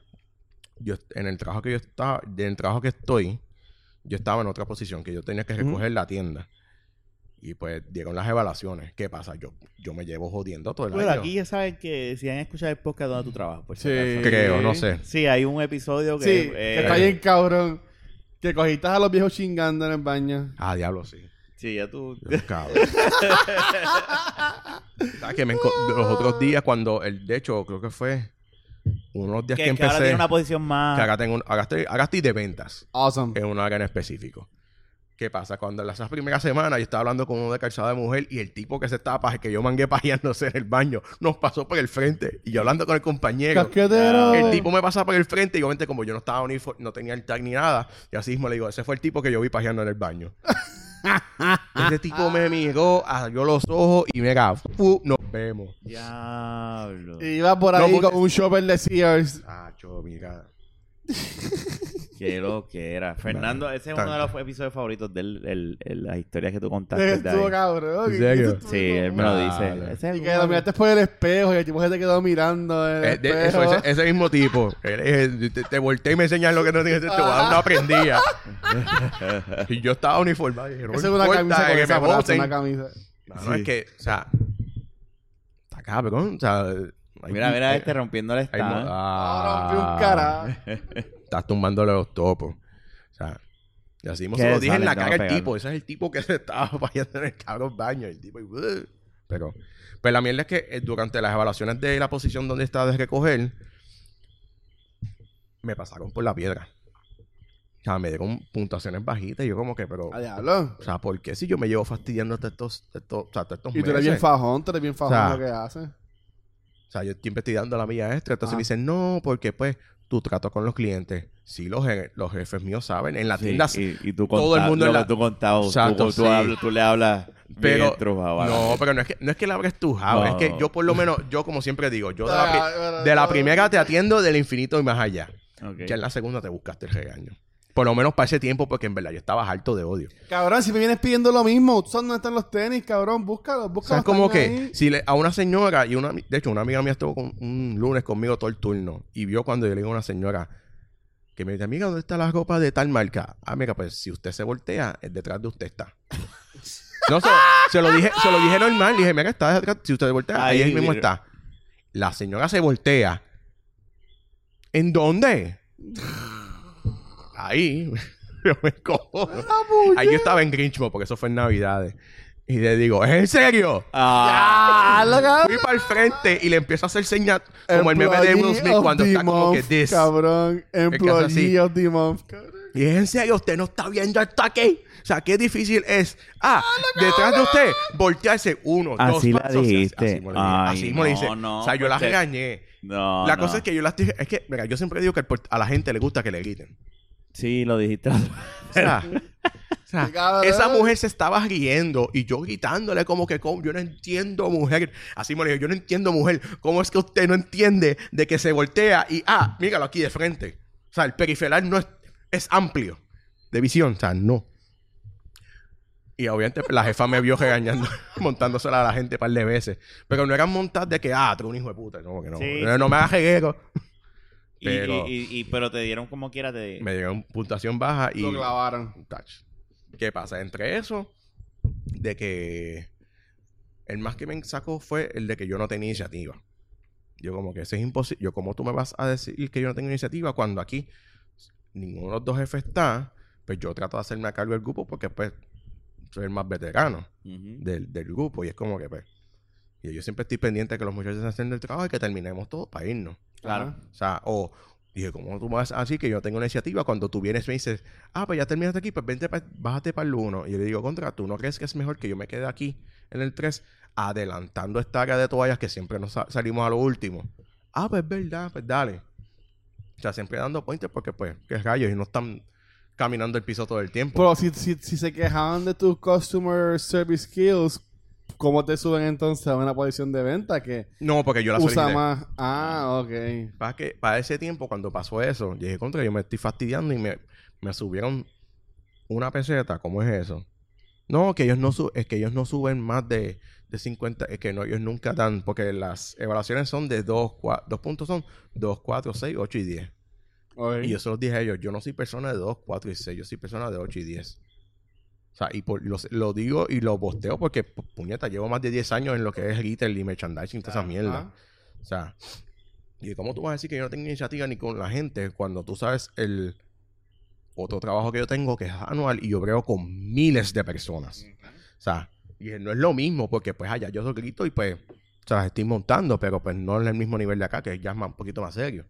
yo en el trabajo que yo estaba, en el trabajo que estoy, yo estaba en otra posición, que yo tenía que recoger la tienda. Y pues dieron las evaluaciones. ¿Qué pasa? Yo, yo me llevo jodiendo todo el
Bueno,
año.
aquí ya saben que si han escuchado el podcast donde tú trabajas, por si
Sí.
acaso.
Creo, no sé.
Sí, hay un episodio que...
Sí,
eh,
que está bien cabrón. Que cogiste a los viejos chingando en el baño.
Ah, diablo, sí.
Sí, ya tú...
Dios, cabrón. ¿Sabes que me los otros días cuando el de hecho creo que fue unos días
que,
que,
que ahora
empecé
tiene una posición más...
que ahora tengo un- ahora estoy, ahora estoy de ventas
Awesome.
en un área en específico. ¿Qué pasa? Cuando en esas primeras semanas yo estaba hablando con uno de calzada de mujer y el tipo que se estaba paje, que yo mangué pajeándose en el baño, nos pasó por el frente. Y yo hablando con el compañero,
Casquetero.
el tipo me pasaba por el frente y obviamente como yo no estaba unifor- no tenía el tag ni nada, y así mismo le digo, ese fue el tipo que yo vi pajeando en el baño. ese tipo me miró, abrió los ojos y mira, fu, nos vemos.
Diablo.
Iba por
No,
ahí
porque-
con un shopper de Sears.
Acho, mira.
Qué lo que era. Fernando, ese es uno de los episodios favoritos de él, el- el- las historias que tú contaste.
Estuvo cabrón.
¿En serio?
Sí, él me lo dice. Ese es
Y
el
que lo miraste por el espejo y el tipo se te quedó mirando
Eh, de-
espejo.
eso, ese, ese mismo tipo. Él, eh, te, te volteé y me enseñas lo que no tienes. Te voy a dar una y yo estaba uniformado.
Esa es una camisa con
que
esa
me
frase, una camisa.
No, no, es que, o sea, está cabrón. O sea,
Mira, mira
eh,
este rompiéndole
hay mo-
esta.
ah,
Ahora rompí un cara.
Estás tumbándole los topos. O sea, y así mismo
¿Qué
se lo dije en la cara al tipo. Ese es el tipo que se estaba fallando en el cabrón baño. El tipo, y, "Ugh". pero, pues la mierda es que eh, durante las evaluaciones de la posición donde estaba de recoger, me pasaron por la piedra. O sea, me dieron puntuaciones bajitas y yo como que, pero...
A diablo.
O sea, ¿por qué si yo me llevo fastidiando hasta estos, estos, o sea, hasta estos
Y tú eres bien fajón, tú eres bien fajón
O sea,
lo que haces.
O sea, yo estoy investigando la milla extra. Entonces
Ah.
me dicen, no, porque pues tu trato con los clientes. Sí, los, je- los jefes míos saben. En la
Sí,
tienda...
y, y tú
todo el mundo
lo
en la-
que tú contabas,
Exacto,
tú, tú
sí.
hablas- tú le hablas
Pero, no, pero no es que, no es que la abres tu java,
No.
es que yo por lo menos, yo como siempre digo, yo de la, pri-
Ah,
de la primera te atiendo del infinito y más allá. Ya en la segunda te buscaste el regaño. Por lo menos para ese tiempo, porque en verdad yo estaba harto de odio.
Cabrón, si me vienes pidiendo lo mismo, ¿tú sabes dónde están los tenis, cabrón? Búscalos,
O
búscalos.
sea, es como que
ahí.
si le, a una señora y una... De hecho, una amiga mía estuvo con, un lunes conmigo todo el turno y vio cuando yo le digo a una señora que me dice, amiga, ¿dónde está la ropa de tal marca? Ah, mira, pues si usted se voltea, es detrás de usted está. No, se, se lo dije, se lo dije normal. Dije, mira, está detrás. Si usted se voltea, ahí,
Ahí,
mismo está. La señora se voltea. ¿En dónde? Ahí. Yo me cojo. Ahí yo estaba en Grinchmo porque eso fue en Navidades. Y le digo, ¿es en serio?
Ah,
¡Ah, la!
Fui para el frente y le empiezo a hacer señas como el meme de Will Smith cuando está como que
month,
this.
Cabrón, employee of the month. cabrón.
Y es en serio, usted no está viendo hasta aquí. O sea, qué difícil es. Ah, detrás de usted, voltearse uno, dos
Así la
pasos.
dijiste.
Así Así mismo le
no,
dice.
no,
o sea, yo la
pues te-
regañé.
No,
la
no.
cosa es que yo las dije. Es que, mira, yo siempre digo que a la gente le gusta que le griten.
Sí, lo dijiste.
O sea, o esa mujer se estaba riendo y yo gritándole como que, "¿Cómo? yo no entiendo, mujer. Así me le digo, yo no entiendo, mujer. ¿Cómo es que usted no entiende de que se voltea y, ah, míralo aquí de frente? O sea, el periferal no es, es amplio de visión, o sea, no. Y obviamente pues, la jefa me vio regañando, montándosela a la gente un par de veces. Pero no eran montadas de que, ah, tú un hijo de puta. No, que no,
Sí,
no, no me hagas reguero.
Y-
Pero-
y, y- y- pero te dieron como quiera de...
Me dieron puntuación baja y...
Lo clavaron.
touch. ¿Qué pasa? Entre eso, de que el más que me sacó fue el de que yo no tenía iniciativa. Yo como que eso es imposible. Yo como tú me vas a decir que yo no tengo iniciativa cuando aquí ninguno de los dos jefes está, pues yo trato de hacerme a cargo del grupo porque pues soy el más veterano del grupo y es como que pues... Y yo siempre estoy pendiente de que los muchachos hacen el trabajo y que terminemos todo para irnos.
Claro.
O sea, o dije, ¿cómo tú vas así que yo tengo una iniciativa? Cuando tú vienes y me dices, ah, pues ya terminaste aquí, pues vente, pa- bájate para el 1. Y yo le digo, contra, ¿tú no crees que es mejor que yo me quede aquí en el 3 adelantando esta área de toallas que siempre nos sa- salimos a lo último? Ah, pues es verdad, pues dale. O sea, siempre dando pointers porque, pues, qué rayos, y no están caminando el piso todo el tiempo.
Pero si, si, si se quejaban de tus customer service skills, ¿cómo te suben entonces a una posición de venta que
no, porque yo la
usa
solicité.
más? Ah, ok.
Para, que, para ese tiempo, cuando pasó eso, yo dije, contra, yo me estoy fastidiando y me, me subieron una peseta. ¿Cómo es eso? No, que ellos no, su- es que ellos no suben más de, de 50, es que no, ellos nunca dan, porque las evaluaciones son de 2, dos puntos son 2, 4, 6, 8 y 10.
Ok.
Y yo se los dije a ellos, yo no soy persona de 2, 4 y 6, yo soy persona de 8 y 10. O sea, y por, lo, lo digo y lo posteo porque, pu- puñeta, llevo más de 10 años en lo que es retail y merchandising, toda esa mierda. O sea, y cómo tú vas a decir que yo no tengo iniciativa ni con la gente cuando tú sabes el otro trabajo que yo tengo que es anual y yo creo con miles de personas. O sea, y no es lo mismo porque pues allá yo soy grito y pues, o sea, las estoy montando, pero pues no es el mismo nivel de acá, que ya es más, un poquito más serio.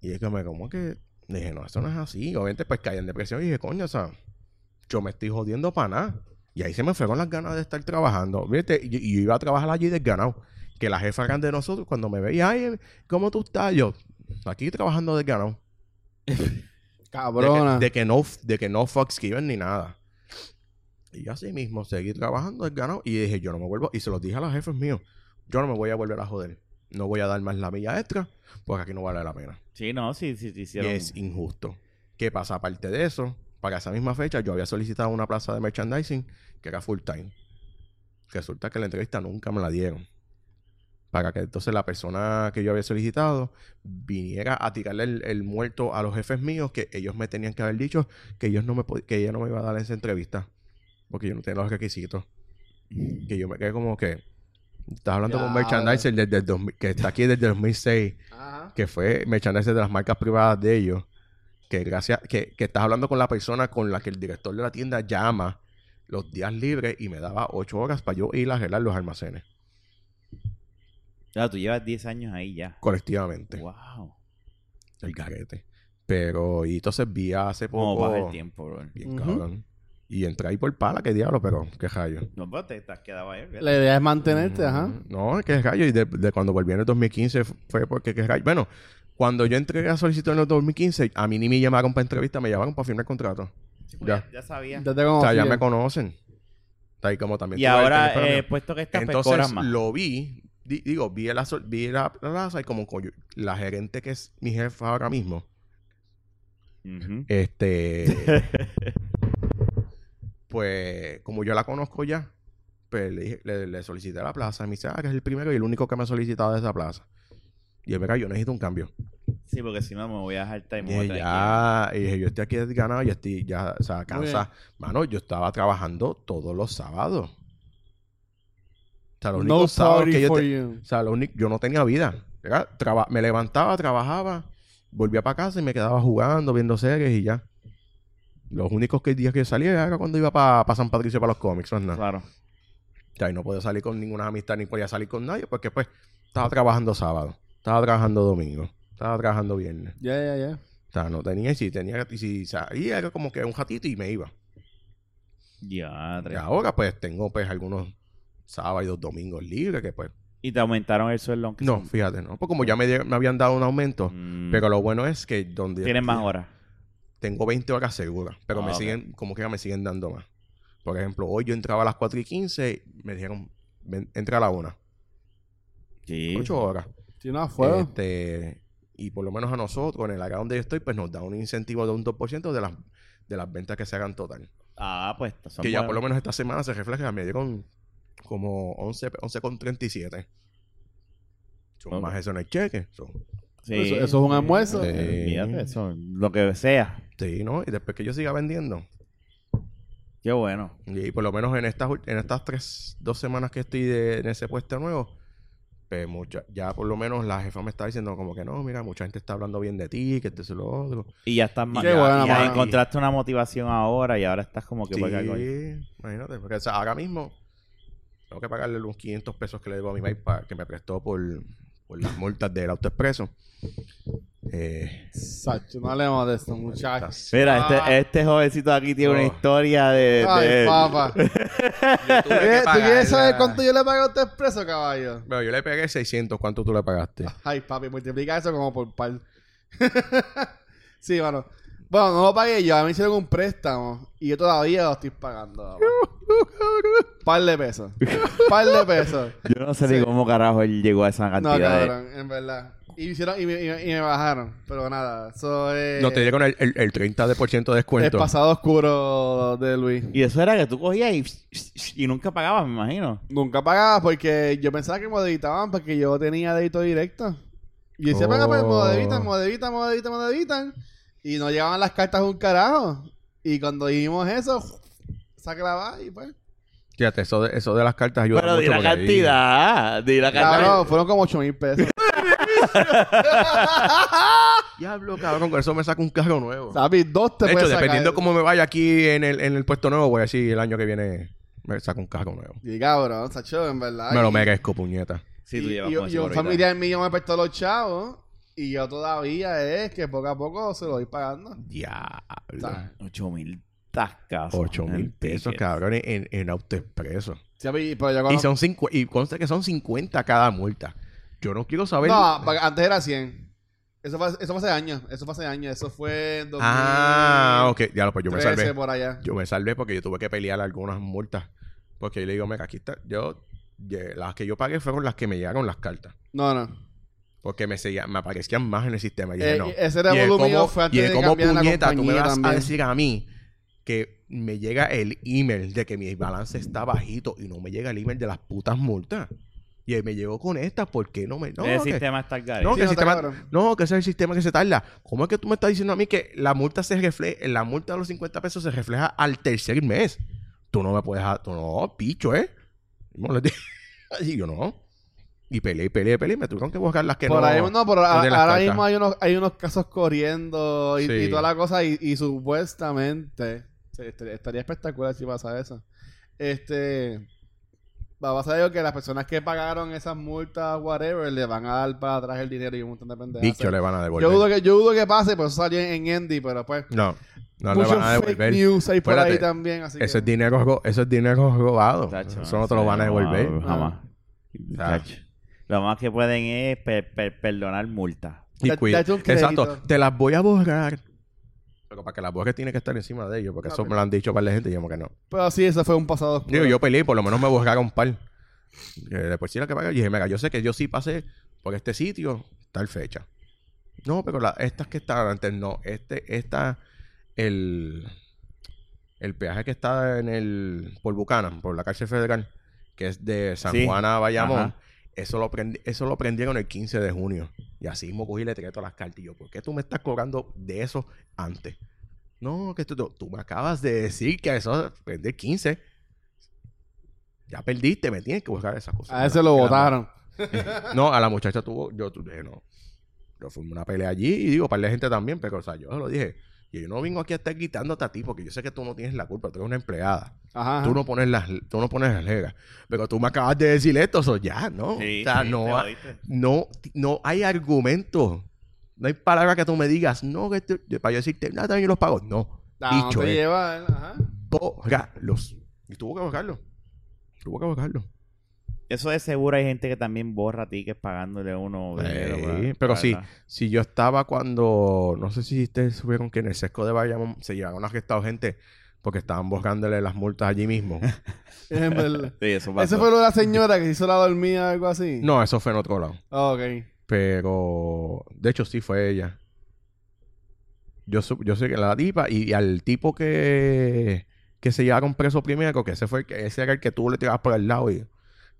Y es que me como que dije, no, eso no es así. Obviamente pues caí en depresión y dije, coño, o sea, yo me estoy jodiendo para nada. Y ahí se me fueron las ganas de estar trabajando. ¿Viste? Y, y yo iba a trabajar allí desganado. Que la jefa grande de nosotros, cuando me veía, ay, ¿cómo tú estás? Yo, aquí trabajando desganado. De
Cabrona.
que, de que no, de que no fucks given ni nada. Y así mismo seguí trabajando desganado. Y dije, yo no me vuelvo. Y se los dije a los jefes míos. Yo no me voy a volver a joder. No voy a dar más la milla extra. Porque aquí no vale la pena.
Sí, no, sí, sí, sí,
Y es injusto. ¿Qué pasa? Aparte de eso, para esa misma fecha yo había solicitado una plaza de merchandising que era full time. Resulta que la entrevista nunca me la dieron. Para que entonces la persona que yo había solicitado viniera a tirarle el, el muerto a los jefes míos que ellos me tenían que haber dicho que ellos no me que ella no me iba a dar esa entrevista. Porque yo no tenía los requisitos. Que yo me quedé como que estás hablando con merchandiser desde el 2000 que está aquí desde el 2006
Ajá.
que fue merchandising de las marcas privadas de ellos, que gracias, que, que estás hablando con la persona con la que el director de la tienda llama los días libres y me daba ocho horas para yo ir a arreglar los almacenes
Claro, tú llevas 10 años ahí ya.
colectivamente.
Wow.
El garete. Pero, y entonces vi hace
¿Cómo
poco.
pasa el tiempo, bro?
Bien cabrón. Y entré ahí por pala, qué diablo, pero qué rayo.
No, pero te, has quedado ahí. ¿verdad?
La idea es mantenerte, ajá.
No, qué rayo. Y de, de cuando volví en el 2015 f- fue porque qué rayo. Bueno, cuando yo entré a solicitud en el 2015, a mí ni me llamaron para entrevista, me llamaron para firmar contrato.
Sí, pues
ya.
ya. ya sabía.
Ya te
O sea, ya me conocen. Está ahí como también.
Y
el
ahora, eh, puesto que estás, pues
Entonces
más.
lo vi, di- digo, vi la, sol- vi la plaza y como coño, la gerente que es mi jefa ahora mismo, este, pues como yo la conozco ya, pues le, dije- le, le solicité la plaza y me dice, ah, que es el primero y el único que me ha solicitado de esa plaza. Y él, mira, yo necesito un cambio.
Sí, porque si no me voy a dejar y me
Y
voy a
dije,
tener
ya, y dije, yo estoy aquí ganado y estoy ya, o sea, cansa. Mano, yo estaba trabajando todos los sábados. O sea, los
No
únicos sábados que yo te- o sea, lo único, yo no tenía vida. Era traba- me levantaba, trabajaba, volvía para casa y me quedaba jugando, viendo series y ya. Los únicos que días que yo salía era cuando iba para San Patricio para los cómics, más nada.
Claro.
O sea, y no podía salir con ninguna amistad ni podía salir con nadie porque pues estaba trabajando sábado, estaba trabajando domingo, estaba trabajando viernes.
Ya, ya, ya.
O sea, no tenía, y si tenía, y si salía era como que un ratito y me iba.
Ya,
Y ahora pues tengo pues algunos sábados domingos libres que pues
Y te aumentaron el sueldo. aunque
No, fíjate, no. Pues como ya me, di- me habían dado un aumento,
Mm.
pero lo bueno es que donde
Tienes más horas.
tengo 20 horas seguras, pero
Ah,
me
ok.
siguen, como que me siguen dando más. Por ejemplo, hoy yo entraba a las 4 y 15, me dijeron, "Ven, entra a la 1.
Sí.
8 horas.
Si no, a fuego.
Este, y por lo menos a nosotros, en el área donde yo estoy, pues nos da un incentivo de un 2% de las, de las ventas que se hagan total.
Ah, pues son
que ya por lo menos esta semana se refleja, me dieron como 11, 11,37. Son
Ok.
más eso en el cheque. son-
Sí.
Eso- eso es un almuerzo.
Sí.
Eso, lo que sea.
Sí, ¿no? Y después que yo siga vendiendo.
Qué bueno.
Y por lo menos en estas, en estas tres, dos semanas que estoy de- en ese puesto nuevo, pues mucha, ya por lo menos la jefa me está diciendo como que no, mira, mucha gente está hablando bien de ti, que esto es lo otro.
Y ya estás más. Ya-
bueno,
ya encontraste una motivación ahora y ahora estás como que
Sí,
por algo ahí.
imagínate, porque o sea, ahora mismo tengo que pagarle unos 500 pesos que le debo a mi país que me prestó por, por las multas del autoexpreso. Eh,
Sacho, no hablemos de esto, muchachos.
Mira,
Ah.
este, este jovencito aquí tiene una
Oh.
historia de.
Ay,
de-
papá. ¿Tú quieres saber cuánto yo le pagué a usted expreso, caballo?
Bueno, yo le pegué 600. ¿Cuánto tú le pagaste?
Ay, papi, multiplica eso como por par. sí, mano. Bueno, no lo pagué yo, a mí me hicieron un préstamo y yo todavía lo estoy pagando. par de pesos. par de pesos.
Yo no sé ni cómo carajo él llegó a esa
No,
cantidad de.
cabrón, en verdad. Y me, hicieron, y, me, y me- y me bajaron, pero nada, eso es
no te dieron el, el, el 30% de
el
descuento.
pasado oscuro de Luis.
Y eso era que tú cogías y, y nunca pagabas, me imagino.
Nunca pagaba porque yo pensaba que me debitaban porque yo tenía débito directo. Y decía, paga, pues me debitan, me debitan, me debitan, me debitan. Y no llegaban las cartas un carajo. Y cuando dijimos eso, la va y pues.
Fíjate, eso de, eso de las cartas ayuda
Pero di
mucho
la
porque ahí-
cantidad. Di la cantidad.
Cabrón, fueron como 8 mil pesos.
Diablo, cabrón, con eso me saco un carro nuevo.
¿Sabes? Dos te
de hecho, dependiendo cómo me vaya aquí en el, en el puesto nuevo, voy a decir el año que viene me saco un carro nuevo.
Y cabrón, Sacho, en verdad.
me lo merezco, puñeta.
Sí, tú llevas
y-
con
y
ese
un familiar mío me prestó los chavos. Y yo todavía es que poco a poco se lo voy pagando.
Diablo.
Ocho mil tascas.
8 mil pesos, cabrón, en, en autoexpreso.
Sí, pero yo
Y son cincu- y consta que son 50 cada multa. Yo no quiero saber.
No, antes era 100. Eso fue, eso fue hace años. Eso fue hace años. Eso fue en 2013
Ah, ok. Ya, pues yo me salvé.
por allá.
Yo me salvé porque yo tuve que pelear algunas multas. Porque yo le digo, mira, aquí está. Yo, las que yo pagué fueron las que me llegaron las cartas.
No, no.
Porque me, seguía- me aparecían más en el sistema. Y dije,
Eh,
no.
ese
como-
fue antes
y es
de
como
la
puñeta, tú me vas a decir a mí que me llega el email de que mi balance está bajito y no me llega el email de las putas multas. Y ahí me llegó con esta, ¿por qué no me.? No,
el
que-
sistema está al
no,
Sí,
que
no,
sistema,
cabrón.
no, que ese es el sistema que se tarda. ¿Cómo es que tú me estás diciendo a mí que la multa se refleja, la multa de los 50 pesos se refleja al tercer mes? Tú no me puedes, dejar- tú no, picho, ¿eh? No, le dije- y yo no. Y peleé, peleé, peleé, me tuvieron que buscar las que
por
no.
ahí, no, a-
las
ahora
cartas.
mismo hay unos, hay unos casos corriendo y,
Sí.
y toda la cosa. Y, y supuestamente estaría, estaría espectacular si pasa eso. Este. Va a pasar algo que las personas que pagaron esas multas, whatever, le van a dar para atrás el dinero y un montón de pendejas.
Bicho le van a devolver.
Yo dudo que, yo dudo que pase, por eso salió en, en Andy, pero pues.
No, no le van a
fake
devolver.
news hay por ahí también. Así
Eso
que-
es dinero, ro- eso es dinero robado.
Tacho,
eso no te lo van a devolver.
no, Jamás. Tacho. Lo más que pueden es per- per- perdonar multas.
Y
Da-
cuida-. Exacto, te las voy a borrar. Pero para que las borres tiene que estar encima de ellos, porque eso me lo han dicho para la gente y yo como que no.
Pero sí, eso fue un pasado oscuro.
Digo, yo peleé por lo menos me borraron un par. Que de por sí la que paga, y dije, mira, yo sé que yo sí pasé por este sitio, tal fecha. No, pero la- estas que estaban antes, no. Este, esta, el, el peaje que está en el, por Buchanan, por la cárcel federal, que es de San
Sí.
Juan a Bayamón,
Ajá.
Eso lo, eso lo prendieron el 15 de junio. Y así mismo cogí y le tiré todas las cartas. Y yo, ¿por qué tú me estás cobrando de eso antes? No, que tú, tú- me acabas de decir que eso prende el 15. Ya perdiste, me tienes que buscar esas cosas.
A ese lo votaron.
No, a la muchacha tuvo, yo no. Yo fui una pelea allí y digo, para la gente también, pero o sea, yo se lo dije. Y yo no vengo aquí a estar gritándote a ti porque yo sé que tú no tienes la culpa, tú eres una empleada.
Ajá.
Tú no pones las, tú no pones las reglas. Pero tú me acabas de decir esto, eso ya, ¿no?
Sí,
o sea,
sí,
no,
te
ha- no, no hay argumento. No hay palabra que tú me digas, no, que te- para yo decirte, nada, también yo los pago. No.
Ah, no
Dicho
te
es,
lleva, ajá.
bórralos. Y tuvo que borrarlo. Tuvo que borrarlo.
Eso de seguro hay gente que también borra tickets pagándole uno dinero.
Sí, pero
la-
si yo estaba cuando, no sé si ustedes supieron que en el sesco de Bayamón se llevaron arrestado gente porque estaban buscándole las multas allí mismo.
Es verdad.
Sí, eso pasó.
Ese fue lo de la señora que se hizo la dormida o algo así.
no, eso fue en otro lado.
Ah, ok.
Pero, de hecho, sí fue ella. Yo, yo sé que la tipa y, y al tipo que, que se llevaron preso primero, que ese fue el que, ese era el que tú le tirabas por el lado y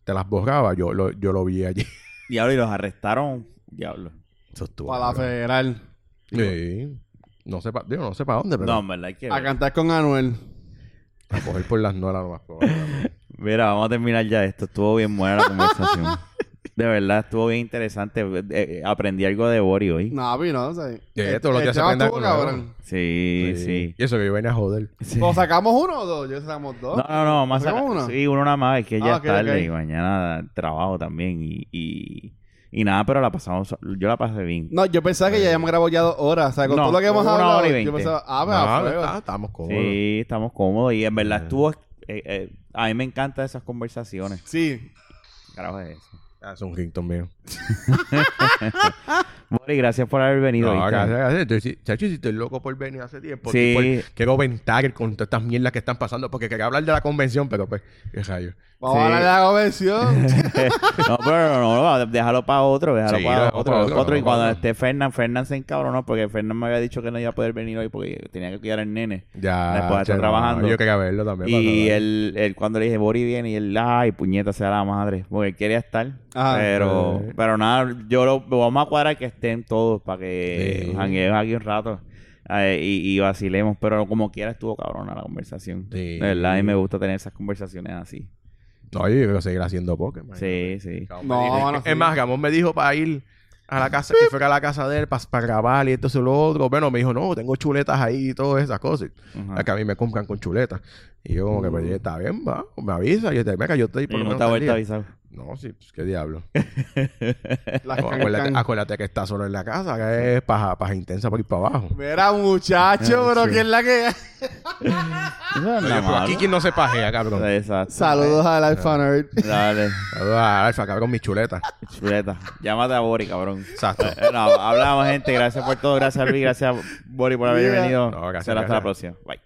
te las borraba, yo lo, yo lo vi allí.
Diablo, y los arrestaron. Diablo.
Eso estuvo.
Para la federal.
Sí. No sé para no sé para dónde, pero
No, en verdad hay que
A
ver.
cantar con Anuel.
a coger por las nolas lo más probable.
Mira, vamos a terminar ya esto. Estuvo bien buena la conversación. De verdad, estuvo bien interesante. Eh, eh, aprendí algo de Bori hoy.
No, pero no, o sea,
todos los días se aprende algo nuevo.
Sí, sí.
Y eso que yo venía a joder.
Sí.
¿O sacamos uno o dos? Yo sacamos dos.
No, no, no, a
¿Sacamos uno?
Sí, uno nada más, es que ya
Ah,
es tarde y mañana trabajo también y, y, y nada, pero la pasamos, yo la pasé bien.
No, yo pensaba que ya habíamos grabado ya dos horas. O sea, con
No,
todo lo que hemos
una
hablado.
hora y
Yo
veinte.
pensaba, ah,
No,
pues
está- estamos cómodos.
Sí, estamos cómodos y en verdad
Eh.
estuvo, eh, eh, a mí me encantan esas conversaciones.
Sí.
Carajo es eso.
Ah, es un rington mío.
Bori, gracias por haber venido.
No, gracias, gracias. Estoy- sí, chacho, si estoy loco por venir hace tiempo.
Sí.
Estoy por- quiero ventar con todas estas mierdas que están pasando. Porque quería hablar de la convención, pero pues, qué rayo.
Vamos
Sí.
a hablar de la convención.
no, pero no, no, déjalo para otro, déjalo
Sí,
para otro.
otro,
otro. Y cuando esté Fernán, Fernán se encabronó porque Fernán me había dicho que no iba a poder venir hoy porque tenía que cuidar al nene.
Ya.
Después de estar
no,
trabajando.
Yo quería verlo también.
Y él, él, cuando le dije, Bori viene, y él, ay, puñeta, sea la madre. Porque él quería estar.
Ajá.
pero,
Eh.
Pero nada, yo lo vamos a cuadrar que estén todos para que
Sí.
aquí un rato eh, y, y vacilemos. Pero como quiera estuvo cabrona la conversación.
Sí.
De verdad, a mí me gusta tener esas conversaciones así.
No, yo quiero seguir haciendo Pokémon.
Sí, sí.
No,
dijo- es
sí.
más, Ramón me dijo para ir a la casa, que fuera a la casa de él para grabar y esto y lo otro. Bueno, me dijo, no, tengo chuletas ahí y todas esas cosas. Es que a mí me compran con chuletas. Y yo como que, pues, está bien, va. Me avisa. Y yo te, venga, yo estoy por
Y
lo
no
menos
te ha a
día".
avisar.
No, sí, pues, qué diablo. No, acuérdate,
can-
acuérdate que está solo en la casa, que es paja, paja intensa por ir para abajo.
Mira, muchacho, pero
Sí.
¿quién es la que
no es
Oye,
nada
pero aquí quien no se pajea, cabrón.
Exacto.
Saludos al Alpha Nerd.
Dale,
Saludos a Alfa, cabrón, mi chuleta.
chuleta. Llámate a Bori, cabrón.
Exacto.
No, hablamos, gente. Gracias por todo. Gracias, Luis. Gracias, Bori, por haber
Yeah.
venido.
No, gracias,
Será hasta la próxima. Bye.